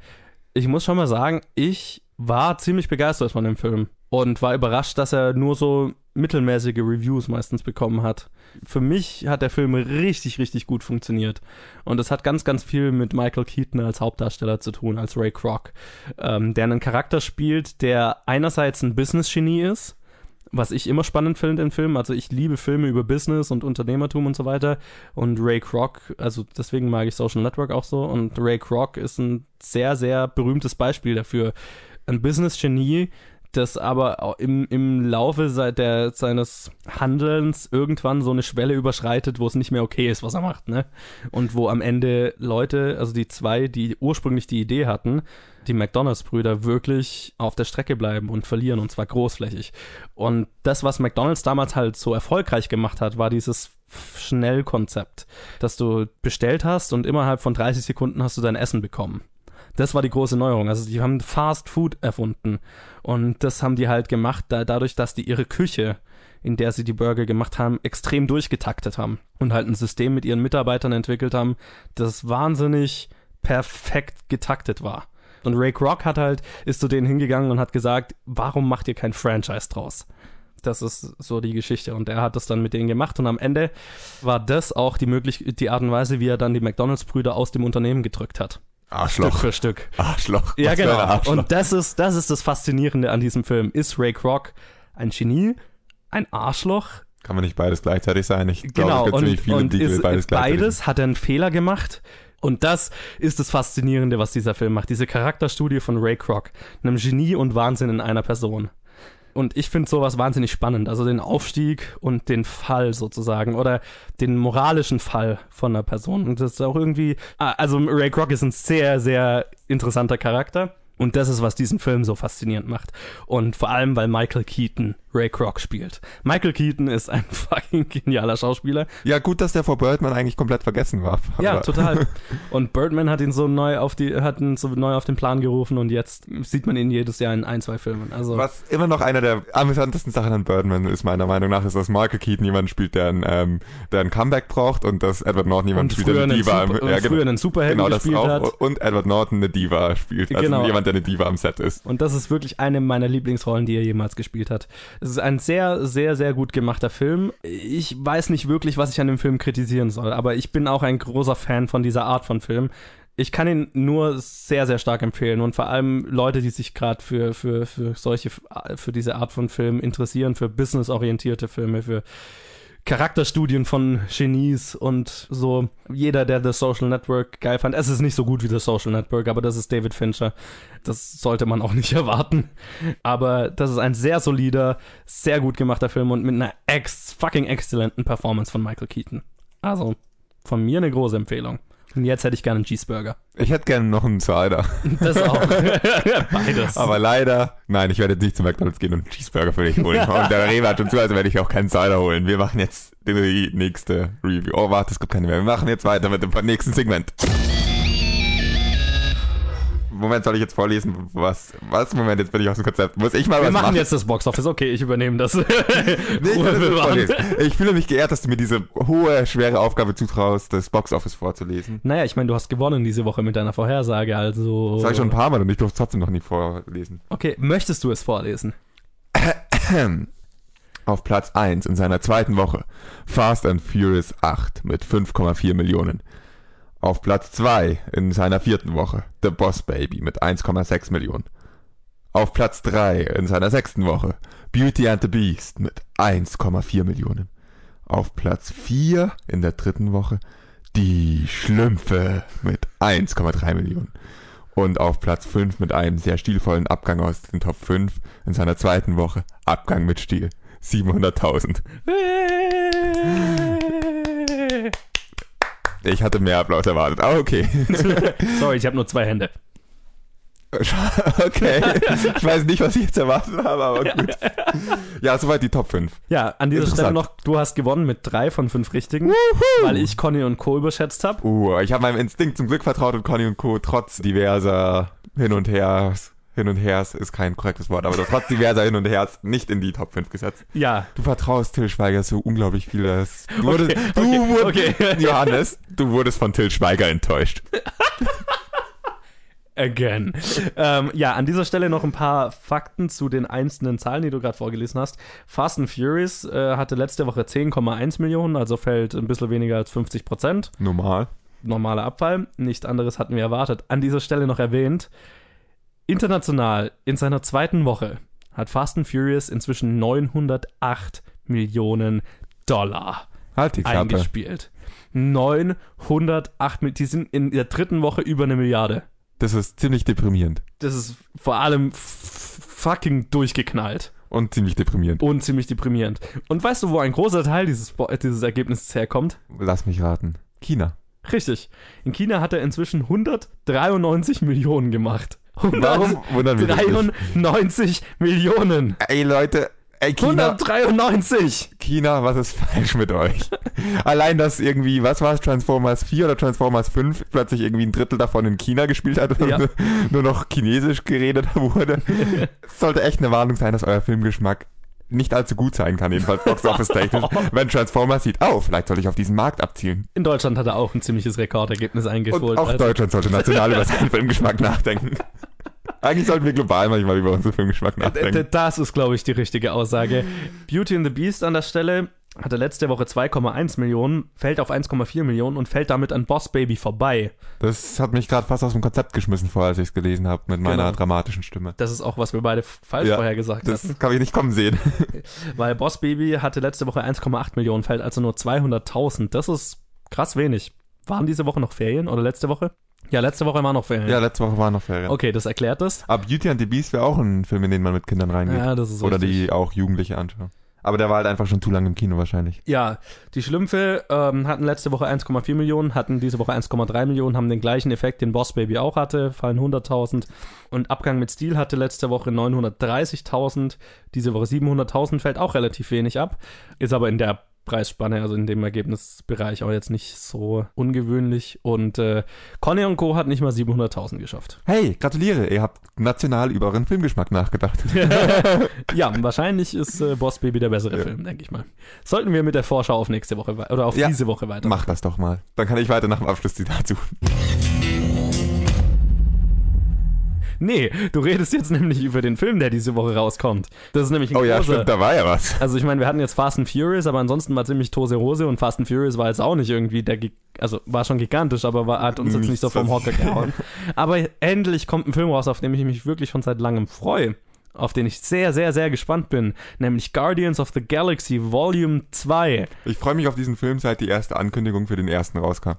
ich muss schon mal sagen, ich war ziemlich begeistert von dem Film und war überrascht, dass er nur so mittelmäßige Reviews meistens bekommen hat. Für mich hat der Film richtig, richtig gut funktioniert. Und das hat ganz, ganz viel mit Michael Keaton als Hauptdarsteller zu tun, als Ray Kroc, ähm, der einen Charakter spielt, der einerseits ein Business-Genie ist, was ich immer spannend finde in Filmen. Also ich liebe Filme über Business und Unternehmertum und so weiter. Und Ray Kroc, also deswegen mag ich Social Network auch so. Und Ray Kroc ist ein sehr, sehr berühmtes Beispiel dafür. Ein Business-Genie, das aber im, im Laufe seit der, seines Handelns irgendwann so eine Schwelle überschreitet, wo es nicht mehr okay ist, was er macht, ne? Und wo am Ende Leute, also die zwei, die ursprünglich die Idee hatten, die McDonalds-Brüder wirklich auf der Strecke bleiben und verlieren und zwar großflächig. Und das, was McDonalds damals halt so erfolgreich gemacht hat, war dieses Schnellkonzept, dass du bestellt hast und innerhalb von 30 Sekunden hast du dein Essen bekommen. Das war die große Neuerung. Also die haben Fast Food erfunden. Und das haben die halt gemacht, da, dadurch, dass die ihre Küche, in der sie die Burger gemacht haben, extrem durchgetaktet haben. Und halt ein System mit ihren Mitarbeitern entwickelt haben, das wahnsinnig perfekt getaktet war. Und Ray Kroc hat halt, ist zu denen hingegangen und hat gesagt, warum macht ihr kein Franchise draus? Das ist so die Geschichte. Und er hat das dann mit denen gemacht. Und am Ende war das auch die möglich die Art und Weise, wie er dann die McDonalds-Brüder aus dem Unternehmen gedrückt hat. Arschloch. Stück für Stück. Arschloch. Ja, Was für genau. Arschloch. Und das ist, das ist das Faszinierende an diesem Film. Ist Ray Kroc ein Genie, ein Arschloch? Kann man nicht beides gleichzeitig sein? Ich Genau. glaube, es gibt ziemlich viele, und die ist, beides gleichzeitig beides hat er einen Fehler gemacht. Und das ist das Faszinierende, was dieser Film macht. Diese Charakterstudie von Ray Kroc. Einem Genie und Wahnsinn in einer Person. Und ich finde sowas wahnsinnig spannend. Also den Aufstieg und den Fall sozusagen oder den moralischen Fall von einer Person. Und das ist auch irgendwie, ah, also Ray Kroc ist ein sehr, sehr interessanter Charakter. Und das ist, was diesen Film so faszinierend macht. Und vor allem, weil Michael Keaton Ray Kroc spielt. Michael Keaton ist ein fucking genialer Schauspieler. Ja, gut, dass der vor Birdman eigentlich komplett vergessen war. Ja, total. Und Birdman hat ihn so neu auf die, hat ihn so neu auf den Plan gerufen und jetzt sieht man ihn jedes Jahr in ein, zwei Filmen. Also Was immer noch einer der amüsantesten Sachen an Birdman ist, meiner Meinung nach, ist, dass Michael Keaton jemanden spielt, der ein, ähm, der ein Comeback braucht und dass Edward Norton jemanden spielt, der eine Diva Super, ja, und früher einen Superhelden genau gespielt auch. hat. Und Edward Norton eine Diva spielt. Also Genau. jemand, eine Diva am Set ist. Und das ist wirklich eine meiner Lieblingsrollen, die er jemals gespielt hat. Es ist ein sehr, sehr, sehr gut gemachter Film. Ich weiß nicht wirklich, was ich an dem Film kritisieren soll, aber ich bin auch ein großer Fan von dieser Art von Film. Ich kann ihn nur sehr, sehr stark empfehlen und vor allem Leute, die sich gerade für, für, für solche, für diese Art von Film interessieren, für businessorientierte Filme, für Charakterstudien von Genies und so. Jeder, der The Social Network geil fand. Es ist nicht so gut wie The Social Network, aber das ist David Fincher. Das sollte man auch nicht erwarten. Aber das ist ein sehr solider, sehr gut gemachter Film und mit einer ex fucking exzellenten Performance von Michael Keaton. Also, von mir eine große Empfehlung. Und jetzt hätte ich gerne einen Cheeseburger. Ich hätte gerne noch einen Cider. Das auch. Beides. Aber leider, nein, ich werde jetzt nicht zum McDonalds gehen und einen Cheeseburger für dich holen. Und der Rewe hat schon zu, also werde ich auch keinen Cider holen. Wir machen jetzt die nächste Review. Oh, warte, es gibt keine mehr. Wir machen jetzt weiter mit dem nächsten Segment. Moment, soll ich jetzt vorlesen? Was? Was? Moment, jetzt bin ich aus dem Konzept. Muss ich mal Wir was machen machen? jetzt das Boxoffice. Okay, ich übernehme das. Nee, ich, ich fühle mich geehrt, dass du mir diese hohe, schwere Aufgabe zutraust, das Boxoffice vorzulesen. Naja, ich meine, du hast gewonnen diese Woche mit deiner Vorhersage, also. Das sage ich schon ein paar Mal und ich durfte es trotzdem noch nie vorlesen. Okay, möchtest du es vorlesen? Auf Platz 1 in seiner zweiten Woche Fast and Furious 8 mit 5,4 Millionen. Auf Platz 2 in seiner vierten Woche The Boss Baby mit 1,6 Millionen. Auf Platz 3 in seiner sechsten Woche Beauty and the Beast mit 1,4 Millionen. Auf Platz 4 in der dritten Woche Die Schlümpfe mit 1,3 Millionen. Und auf Platz 5 mit einem sehr stilvollen Abgang aus den Top 5 in seiner zweiten Woche Abgang mit Stil 700.000. Ich hatte mehr Applaus erwartet, aber okay. Sorry, ich habe nur zwei Hände. Okay. Ich weiß nicht, was ich jetzt erwartet habe, aber gut. Ja, soweit die Top 5. Ja, an dieser Stelle noch, du hast gewonnen mit drei von fünf richtigen, weil ich Conny und Co. überschätzt habe. Uh, ich habe meinem Instinkt zum Glück vertraut und Conny und Co. trotz diverser Hin und Her, Hin und Hers ist kein korrektes Wort, aber trotz diverser Hin und Hers nicht in die Top 5 gesetzt. Ja, Du vertraust Till Schweiger so unglaublich viel, dass du wurdest, Okay, du okay, wurdest, okay. Johannes, du wurdest von Till Schweiger enttäuscht. again. ähm, ja, an dieser Stelle noch ein paar Fakten zu den einzelnen Zahlen, die du gerade vorgelesen hast. Fast and Furious äh, hatte letzte Woche 10,1 Millionen, also fällt ein bisschen weniger als 50 Prozent. Normal. Normaler Abfall. Nichts anderes hatten wir erwartet. An dieser Stelle noch erwähnt, international in seiner zweiten Woche hat Fast and Furious inzwischen 908 Millionen Dollar Halt die Klappe. eingespielt. 908 Millionen. Die sind in der dritten Woche über eine Milliarde. Das ist ziemlich deprimierend. Das ist vor allem fucking durchgeknallt Und ziemlich deprimierend. und ziemlich deprimierend. Und weißt du, wo ein großer Teil dieses, dieses Ergebnisses herkommt? Lass mich raten. China. Richtig. In China hat er inzwischen 193 Millionen gemacht. Warum wundern wir uns nicht? 193 Millionen. Ey Leute, ey China, 193. China, was ist falsch mit euch? Allein, dass irgendwie, was war es, Transformers 4 oder Transformers 5 plötzlich irgendwie ein Drittel davon in China gespielt hat und Ja. nur, noch Chinesisch geredet wurde. Sollte echt eine Warnung sein, dass euer Filmgeschmack nicht allzu gut sein kann, jedenfalls Box Office technisch. Wenn Transformers sieht, oh, vielleicht soll ich auf diesen Markt abzielen. In Deutschland hat er auch ein ziemliches Rekordergebnis eingeholt. auch Also, Deutschland sollte national über seinen Filmgeschmack nachdenken. Eigentlich sollten wir global manchmal über unseren Filmgeschmack d- nachdenken. Das ist, glaube ich, die richtige Aussage. Beauty and the Beast an der Stelle hatte letzte Woche 2,1 Millionen, fällt auf 1,4 Millionen und fällt damit an Boss Baby vorbei. Das hat mich gerade fast aus dem Konzept geschmissen vorher, als ich es gelesen habe, mit meiner Genau. dramatischen Stimme. Das ist auch, was wir beide falsch Ja, vorher gesagt Das hatten. kann ich nicht kommen sehen. Weil Boss Baby hatte letzte Woche 1,8 Millionen, fällt also nur 200.000. Das ist krass wenig. Waren diese Woche noch Ferien oder letzte Woche? Ja, letzte Woche waren noch Ferien. Ja, letzte Woche war noch Ferien. Okay, das erklärt das. Aber Beauty and the Beast wäre auch ein Film, in den man mit Kindern reingeht. Ja, das ist Oder richtig. die auch Jugendliche anschauen. Aber der war halt einfach schon zu lange im Kino wahrscheinlich. Ja, die Schlümpfe ähm, hatten letzte Woche 1,4 Millionen, hatten diese Woche 1,3 Millionen, haben den gleichen Effekt, den Boss Baby auch hatte, fallen 100.000. Und Abgang mit Stil hatte letzte Woche 930.000, diese Woche 700.000, fällt auch relativ wenig ab, ist aber in der Preisspanne, also in dem Ergebnisbereich auch jetzt nicht so ungewöhnlich. Und äh, Conny und Co. hat nicht mal 700.000 geschafft. Hey, gratuliere, ihr habt national über euren Filmgeschmack nachgedacht. Ja, wahrscheinlich ist äh, Boss Baby der bessere Ja. Film, denke ich mal. Sollten wir mit der Vorschau auf nächste Woche oder auf Ja. diese Woche weiter. Mach das doch mal. Dann kann ich weiter nach dem Abschlusszitat suchen. Nee, du redest jetzt nämlich über den Film, der diese Woche rauskommt. Das ist nämlich ein Oh ja, stimmt, da war ja was. Also ich meine, wir hatten jetzt Fast and Furious, aber ansonsten war ziemlich Tose Hose und Fast and Furious war jetzt auch nicht irgendwie der, also war schon gigantisch, aber war, hat uns jetzt nicht so vom Hocker gehauen. aber endlich kommt ein Film raus, auf den ich mich wirklich schon seit langem freue. Auf den ich sehr, sehr, sehr gespannt bin. Nämlich Guardians of the Galaxy Volume 2. Ich freue mich auf diesen Film, seit die erste Ankündigung für den ersten rauskam.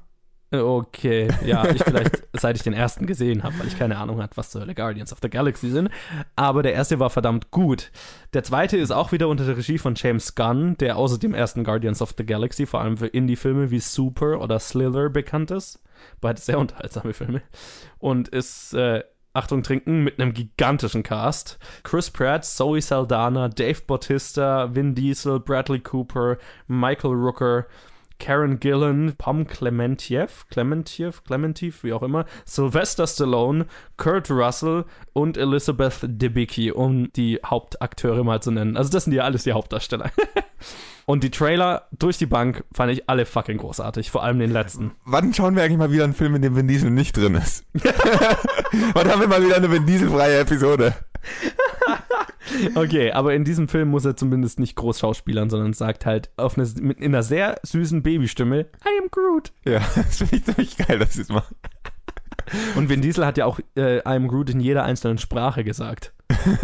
Okay, ja, ich vielleicht, seit ich den ersten gesehen habe, weil ich keine Ahnung hatte, was zur Hölle Guardians of the Galaxy sind. Aber der erste war verdammt gut. Der zweite ist auch wieder unter der Regie von James Gunn, der außer dem ersten Guardians of the Galaxy vor allem für Indie-Filme wie Super oder Slither bekannt ist. Beide sehr unterhaltsame Filme. Und ist, äh, Achtung, trinken mit einem gigantischen Cast. Chris Pratt, Zoe Saldana, Dave Bautista, Vin Diesel, Bradley Cooper, Michael Rooker, Karen Gillan, Pom Clementiev, Clementiev, Clementiv, wie auch immer, Sylvester Stallone, Kurt Russell und Elizabeth Debicki, um die Hauptakteure mal zu nennen. Also das sind ja alles die Hauptdarsteller. und die Trailer durch die Bank fand ich alle fucking großartig, vor allem den letzten. Wann schauen wir eigentlich mal wieder einen Film, in dem Vin Diesel nicht drin ist? Wann haben wir mal wieder eine Vin Diesel-freie Episode? Okay, aber in diesem Film muss er zumindest nicht groß schauspielern, sondern sagt halt auf eine, mit, in einer sehr süßen Babystimme, I am Groot. Ja, das finde ich ziemlich geil, dass sie es machen. Und Vin Diesel hat ja auch äh, I am Groot in jeder einzelnen Sprache gesagt.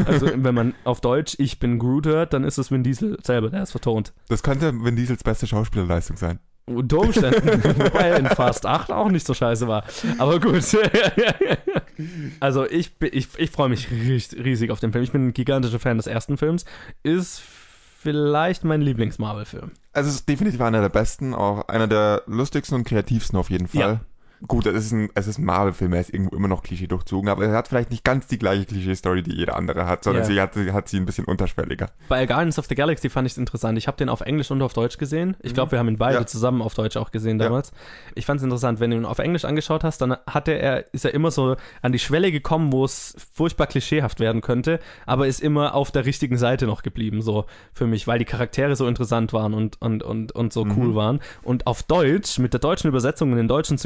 Also wenn man auf Deutsch Ich bin Groot hört, dann ist es Vin Diesel selber, der es vertont. Das könnte Vin Diesels beste Schauspielerleistung sein. Unter Umständen, wobei er in Fast 8 auch nicht so scheiße war. Aber gut. Also ich, ich, ich freue mich riesig, riesig auf den Film. Ich bin ein gigantischer Fan des ersten Films. Ist vielleicht mein Lieblings-Marvel-Film. Also es ist definitiv einer der besten, auch einer der lustigsten und kreativsten auf jeden Fall. Gut, es ist ein, es ist ein Marvel-Film, er ist irgendwo immer noch Klischee durchzogen, aber er hat vielleicht nicht ganz die gleiche Klischee-Story, die jeder andere hat, sondern Ja. sie hat, sie hat sie ein bisschen unterschwelliger. Bei Guardians of the Galaxy fand ich es interessant. Ich habe den auf Englisch und auf Deutsch gesehen. Ich glaube, wir haben ihn beide Mhm. Ja. zusammen auf Deutsch auch gesehen Ja. damals. Ich fand es interessant, wenn du ihn auf Englisch angeschaut hast, dann hatte er, ist er immer so an die Schwelle gekommen, wo es furchtbar klischeehaft werden könnte, aber ist immer auf der richtigen Seite noch geblieben, so für mich, weil die Charaktere so interessant waren und, und, und, und so Mhm. cool waren. Und auf Deutsch, mit der deutschen Übersetzung und den deutschen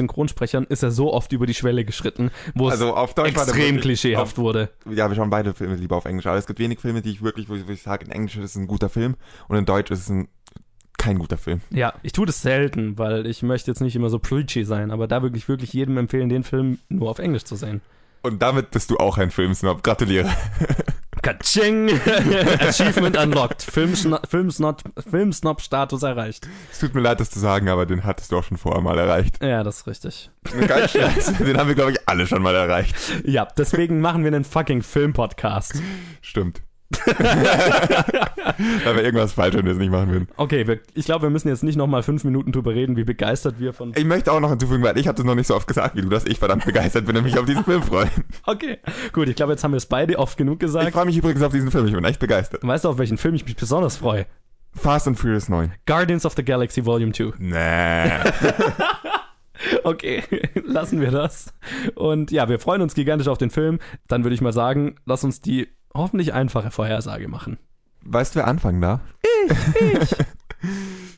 Synchronsprechern, ist er so oft über die Schwelle geschritten, wo es Also auf Deutsch extrem wirklich- klischeehaft wurde. Ja, wir schauen beide Filme lieber auf Englisch, aber es gibt wenig Filme, die ich wirklich, wo ich, wo ich sage, in Englisch ist es ein guter Film und in Deutsch ist es ein, kein guter Film. Ja, ich tue das selten, weil ich möchte jetzt nicht immer so preachy sein, aber da wirklich wirklich jedem empfehlen, den Film nur auf Englisch zu sehen. Und damit bist du auch ein Filmsnob. Gratuliere. Kaching! Achievement unlocked. Filmsnob-Status erreicht. Es tut mir leid, das zu sagen, aber den hattest du auch schon vorher mal erreicht. Ja, das ist richtig. Kein Scheiß. Den haben wir, glaube ich, alle schon mal erreicht. Ja, deswegen machen wir einen fucking Film-Podcast. Stimmt. Weil wir irgendwas falsch, wenn wir es nicht machen würden. Okay, wir, ich glaube, wir müssen jetzt nicht nochmal fünf Minuten drüber reden, wie begeistert wir von. Ich möchte auch noch hinzufügen, weil ich habe das noch nicht so oft gesagt wie du, dass ich verdammt begeistert bin und mich auf diesen Film freue. Okay, gut, ich glaube, jetzt haben wir es beide oft genug Ich gesagt. freue mich übrigens auf diesen Film, ich bin echt begeistert. Weißt du, auf welchen Film ich mich besonders freue? Fast and Furious 9. Guardians of the Galaxy Volume 2. Nee. Okay, lassen wir das. Und ja, wir freuen uns gigantisch auf den Film. Dann würde ich mal sagen, lass uns die hoffentlich einfache Vorhersage machen. Weißt du, wer anfangen darf?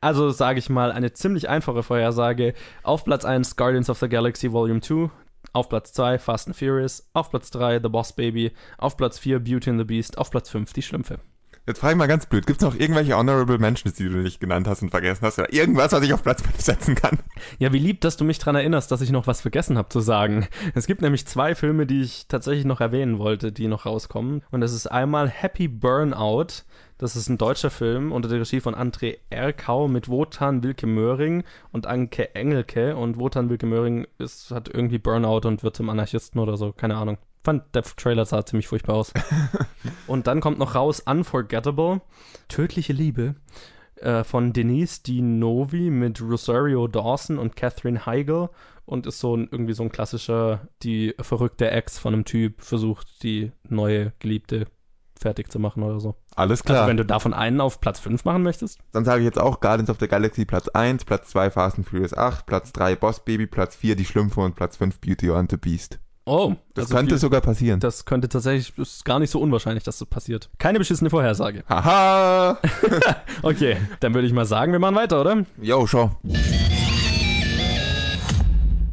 Also sage ich mal eine ziemlich einfache Vorhersage. Auf Platz 1 Guardians of the Galaxy Volume 2. Auf Platz 2 Fast and Furious. Auf Platz 3 The Boss Baby. Auf Platz 4 Beauty and the Beast. Auf Platz 5 Die Schlümpfe. Jetzt frage ich mal ganz blöd, gibt es noch irgendwelche Honorable Mentions, die du nicht genannt hast und vergessen hast? Oder irgendwas, was ich auf Platz 5 setzen kann? Ja, wie lieb, dass du mich dran erinnerst, dass ich noch was vergessen habe zu sagen. Es gibt nämlich zwei Filme, die ich tatsächlich noch erwähnen wollte, die noch rauskommen. Und das ist einmal Happy Burnout. Das ist ein deutscher Film unter der Regie von André Erkau mit Wotan Wilke Möhring und Anke Engelke. Und Wotan Wilke Möhring ist, hat irgendwie Burnout und wird zum Anarchisten oder so, keine Ahnung. Fand, der Trailer sah ziemlich furchtbar aus. und dann kommt noch raus Unforgettable, Tödliche Liebe äh, von Denise Di Novi mit Rosario Dawson und Catherine Heigl und ist so ein, irgendwie so ein klassischer, die verrückte Ex von einem Typ versucht, die neue Geliebte fertig zu machen oder so. Alles klar. Also wenn du davon einen auf Platz 5 machen möchtest? Dann sage ich jetzt auch Guardians of the Galaxy Platz 1, Platz 2 Fast and Furious 8, Platz 3 Boss Baby, Platz 4 Die Schlümpfe und Platz 5 Beauty and the Beast. Oh, Das also könnte die- sogar passieren. das könnte tatsächlich, ist gar nicht so unwahrscheinlich, dass das passiert. Keine beschissene Vorhersage. Haha! Okay, dann würde ich mal sagen, wir machen weiter, oder? Yo, schau.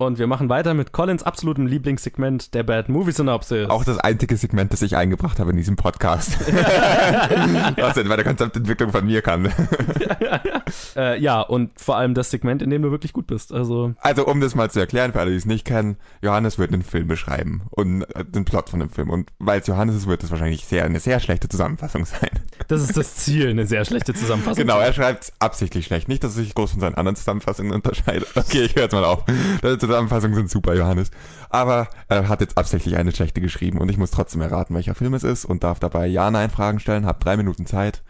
Und wir machen weiter mit Collins absolutem Lieblingssegment der Bad Movie Synopsis. Auch das einzige Segment, das ich eingebracht habe in diesem Podcast. Was denn bei der Konzeptentwicklung von mir kann. Äh, ja, und vor allem das Segment, in dem du wirklich gut bist. Also, Also, um das mal zu erklären, für alle, die es nicht kennen, Johannes wird einen Film beschreiben und äh, den Plot von dem Film. Und weil es Johannes ist, wird es wahrscheinlich sehr, eine sehr schlechte Zusammenfassung sein. das ist das Ziel, eine sehr schlechte Zusammenfassung. Genau, er schreibt es absichtlich schlecht. Nicht, dass es sich groß von seinen anderen Zusammenfassungen unterscheidet. Okay, ich höre jetzt mal auf. Deine Zusammenfassungen sind super, Johannes. Aber er hat jetzt absichtlich eine schlechte geschrieben und ich muss trotzdem erraten, welcher Film es ist und darf dabei Ja-Nein-Fragen stellen, hab drei Minuten Zeit.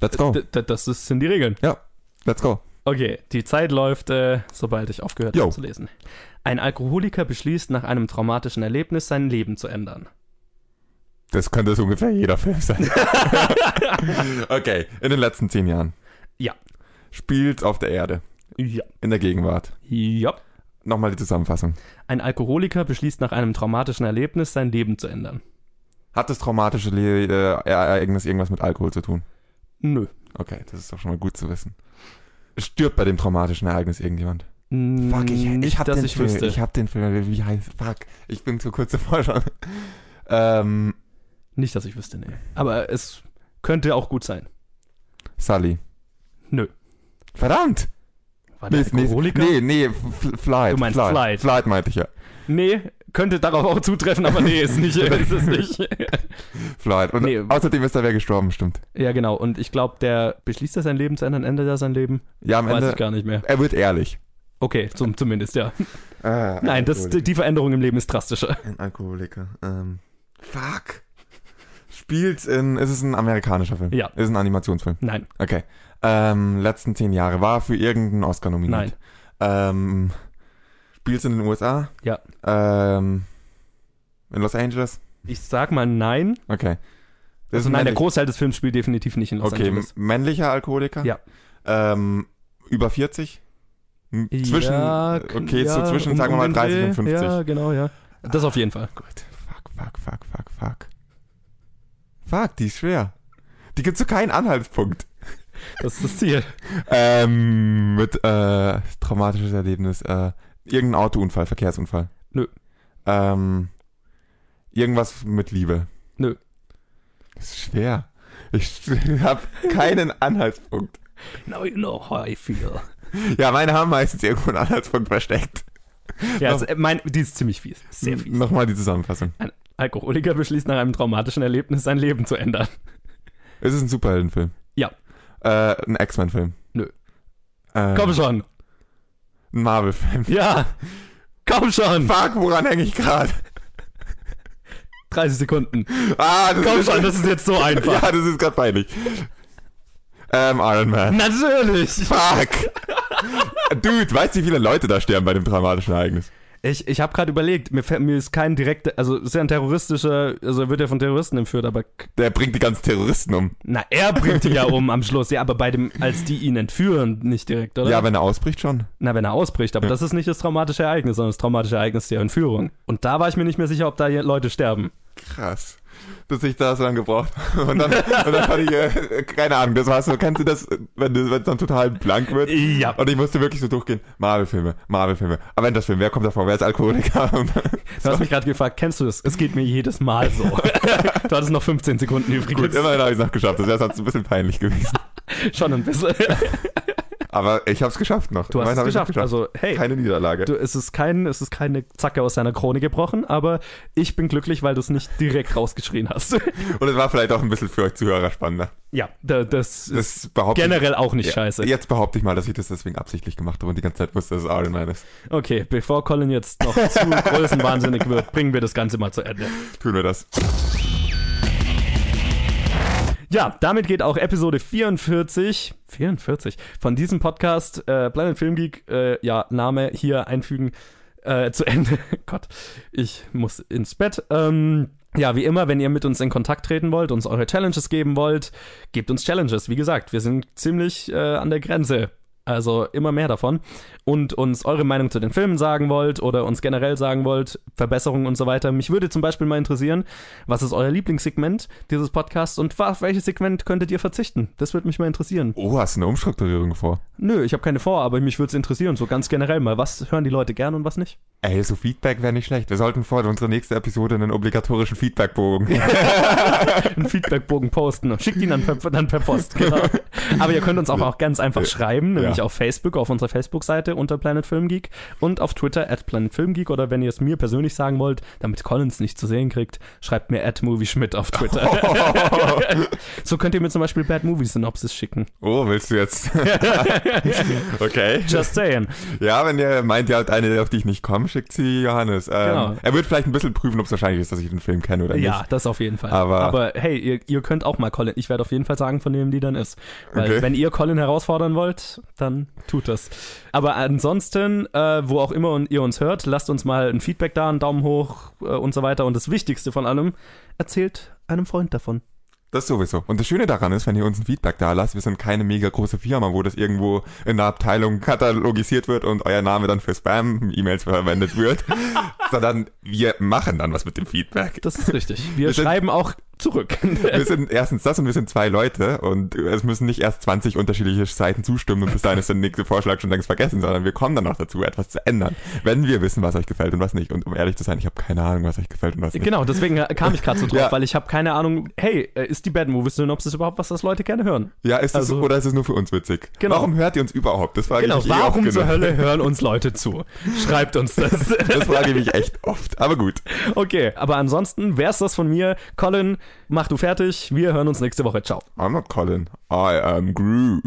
Let's go. D das sind die Regeln. Ja, let's go. Okay, die Zeit läuft, äh, sobald ich aufgehört habe zu lesen. Ein Alkoholiker beschließt, nach einem traumatischen Erlebnis sein Leben zu ändern. Das könnte so ungefähr jeder Film sein. okay, in den letzten zehn Jahren. Ja. Spielt auf der Erde. Ja. In der Gegenwart. Ja. Nochmal die Zusammenfassung. Ein Alkoholiker beschließt, nach einem traumatischen Erlebnis sein Leben zu ändern. Hat das traumatische Le äh, Ereignis irgendwas mit Alkohol zu tun? Nö. Okay, das ist doch schon mal gut zu wissen. Stirbt bei dem traumatischen Ereignis irgendjemand? Fuck, nicht, dass den ich Film, wüsste. Ich hab den Film, wie heißt, fuck, ich bin zu kurz davor schon. ähm, Nicht, dass ich wüsste, nee. Aber es könnte auch gut sein. Sully. Nö. Verdammt! War der Alkoholiker? nee, nee, Flight. Du meinst Flight. Flight. Flight meinte ich ja. Nee, könnte darauf auch zutreffen, aber nee, ist nicht. ist es nicht. Flight. Und Nee. außerdem ist da wer gestorben, stimmt. ja, genau. Und ich glaube, der beschließt er sein Leben zu ändern, endet er sein Leben? Ja, am Weiß Ende, ich gar nicht mehr. er wird ehrlich. Okay, zum, zumindest, ja. Ah, Nein, das, die Veränderung im Leben ist drastischer. Ein Alkoholiker. Ähm, fuck. Spielt in, ist es ein amerikanischer Film? Ja. Ist es ein Animationsfilm? Nein, Okay. Ähm, letzten zehn Jahre war für irgendeinen Oscar nominiert. nein, Ähm, Spielst in den USA? Ja. Ähm, in Los Angeles? Ich sag mal nein. Okay. Das Also nein, der. Großteil des Films spielt definitiv nicht in Los Okay, Angeles. m- männlicher Alkoholiker? Ja. Ähm, über 40? M- Zwischen, Ja, okay, ja, so zwischen, um- sagen wir mal, den 30 und Dreh. 50. Ja, genau, ja. Das auf jeden Fall. Gut. Fuck, fuck, fuck, fuck, fuck. Fuck, die ist schwer. Die gibt so keinen Anhaltspunkt. Das ist das Ziel. Ähm, mit, äh, traumatisches Erlebnis, äh, irgendein Autounfall, Verkehrsunfall. Nö. Ähm, irgendwas mit Liebe. Nö. Das ist schwer. Ich habe keinen Anhaltspunkt. Now you know how I feel. Ja, meine haben meistens irgendwo einen Anhaltspunkt versteckt. Ja, also, mein, die ist ziemlich fies. Sehr fies. Nochmal die Zusammenfassung. Ein Alkoholiker beschließt nach einem traumatischen Erlebnis sein Leben zu ändern. Ist es ein Superheldenfilm? Äh, ein X-Men-Film? Nö. Äh, Komm schon. Ein Marvel-Film. Ja. Komm schon. Fuck, woran hänge ich gerade? 30 Sekunden. Ah, das Komm ist, schon, das ist jetzt so einfach. Ja, das ist gerade peinlich. Ähm, Iron Man. Natürlich. Fuck. Dude, weißt du, wie viele Leute da sterben bei dem dramatischen Ereignis? Ich, ich habe gerade überlegt, mir, mir ist kein direkter, also ist ja ein terroristischer, also er wird ja von Terroristen entführt, aber Der bringt die ganzen Terroristen um. na, er bringt die ja um am Schluss, ja, aber bei dem, als die ihn entführen, nicht direkt, oder? Ja, wenn er ausbricht schon. Na, wenn er ausbricht, aber Ja. das ist nicht das traumatische Ereignis, sondern das traumatische Ereignis der Entführung. Und da war ich mir nicht mehr sicher, ob da Leute sterben. Krass. Dass ich da so lange gebraucht habe. Und dann, und dann fand ich, äh, keine Ahnung, das war so, kennst du das, wenn du- wenn es dann total blank wird? Ja. Und ich musste wirklich so durchgehen, Marvel-Filme, Marvel-Filme. Avengers-Filme, wer kommt davor, wer ist Alkoholiker? Dann, Du hast mich gerade gefragt, kennst du das? Es geht mir jedes Mal so. du hattest noch 15 Sekunden übrig. gut, immerhin habe ich es noch geschafft. Das wäre sonst ein bisschen peinlich gewesen. Schon ein bisschen. Aber ich habe es geschafft noch. Du hast es ich noch geschafft. Also, hey, Keine Niederlage. du, es, ist kein, es ist keine Zacke aus deiner Krone gebrochen, aber ich bin glücklich, weil du es nicht direkt rausgeschrien hast. Und es war vielleicht auch ein bisschen für euch Zuhörer spannender. ja, da, das, ist Das behaupte generell auch nicht ich, scheiße. Jetzt behaupte ich mal, dass ich das deswegen absichtlich gemacht habe und die ganze Zeit wusste, dass es Man ist. Okay, bevor Colin jetzt noch zu größenwahnsinnig wird, bringen wir das Ganze mal zu Ende. Tun wir das. Ja, damit geht auch Episode 44, 44 von diesem Podcast äh, Planet Film Geek, äh, ja, Name hier einfügen, äh, zu Ende. Gott, ich muss ins Bett. Ähm, ja, wie immer, wenn ihr mit uns in Kontakt treten wollt, uns eure Challenges geben wollt, gebt uns Challenges. Wie gesagt, wir sind ziemlich äh, an der Grenze. Also immer mehr davon. Und uns eure Meinung zu den Filmen sagen wollt oder uns generell sagen wollt, Verbesserungen und so weiter. Mich würde zum Beispiel mal interessieren, was ist euer Lieblingssegment dieses Podcasts und auf welches Segment könntet ihr verzichten? Das würde mich mal interessieren. Oh, hast du eine Umstrukturierung vor? Nö, ich habe keine vor, aber mich würde es interessieren, so ganz generell mal. Was hören die Leute gern und was nicht? Ey, so Feedback wäre nicht schlecht. Wir sollten vor unserer nächsten Episode einen obligatorischen Feedbackbogen. Einen Feedbackbogen posten und schickt ihn dann per, dann per Post. Genau. Aber ihr könnt uns auch, auch ganz einfach schreiben, nämlich Ja. Auf Facebook, auf unserer Facebook-Seite unter Planet Film Geek und auf Twitter at Planet Film Geek oder wenn ihr es mir persönlich sagen wollt, damit Collins nicht zu sehen kriegt, schreibt mir at Movie Schmidt auf Twitter. so könnt ihr mir zum Beispiel Bad Movie Synopsis schicken. Oh, willst du jetzt? okay. Just saying. Ja, wenn ihr meint, ihr habt eine, auf die ich nicht komme, schickt sie Johannes. Ähm, Genau. Er wird vielleicht ein bisschen prüfen, ob es wahrscheinlich ist, dass ich den Film kenne oder Ja, nicht. das auf jeden Fall. Aber- Aber hey, ihr, ihr könnt auch mal Colin. Ich werde auf jeden Fall sagen, von wem die dann ist. Weil Okay. wenn ihr Colin herausfordern wollt, dann tut das. Aber ansonsten, äh, wo auch immer ihr uns hört, lasst uns mal ein Feedback da, einen Daumen hoch äh, und so weiter. Und das Wichtigste von allem, erzählt einem Freund davon. Das sowieso. Und das Schöne daran ist, wenn ihr uns ein Feedback da lasst, wir sind keine mega große Firma, wo das irgendwo in der Abteilung katalogisiert wird und euer Name dann für Spam-E-Mails verwendet wird, sondern wir machen dann was mit dem Feedback. Das ist richtig. Wir Wir schreiben auch zurück. Wir sind erstens das und wir sind zwei Leute und es müssen nicht erst 20 unterschiedliche Seiten zustimmen und bis dahin ist der nächste Vorschlag schon längst vergessen, sondern wir kommen dann noch dazu, etwas zu ändern, wenn wir wissen, was euch gefällt und was nicht. Und um ehrlich zu sein, ich habe keine Ahnung, was euch gefällt und was nicht. genau, deswegen kam ich gerade so drauf, Ja. weil ich habe keine Ahnung, hey, äh, ist die Bad Movie Synopsis überhaupt was, das Leute gerne hören? Ja, ist es Also- oder ist es nur für uns witzig? Genau. Warum hört ihr uns überhaupt? Das frage Genau, ich mich eh oft warum zur genug. Hölle hören uns Leute zu? Schreibt uns das. Das frage ich mich echt oft. Aber gut. Okay, aber ansonsten wär's das von mir. Colin, mach du fertig. Wir hören uns nächste Woche. Ciao. I'm not Colin. I am Groot.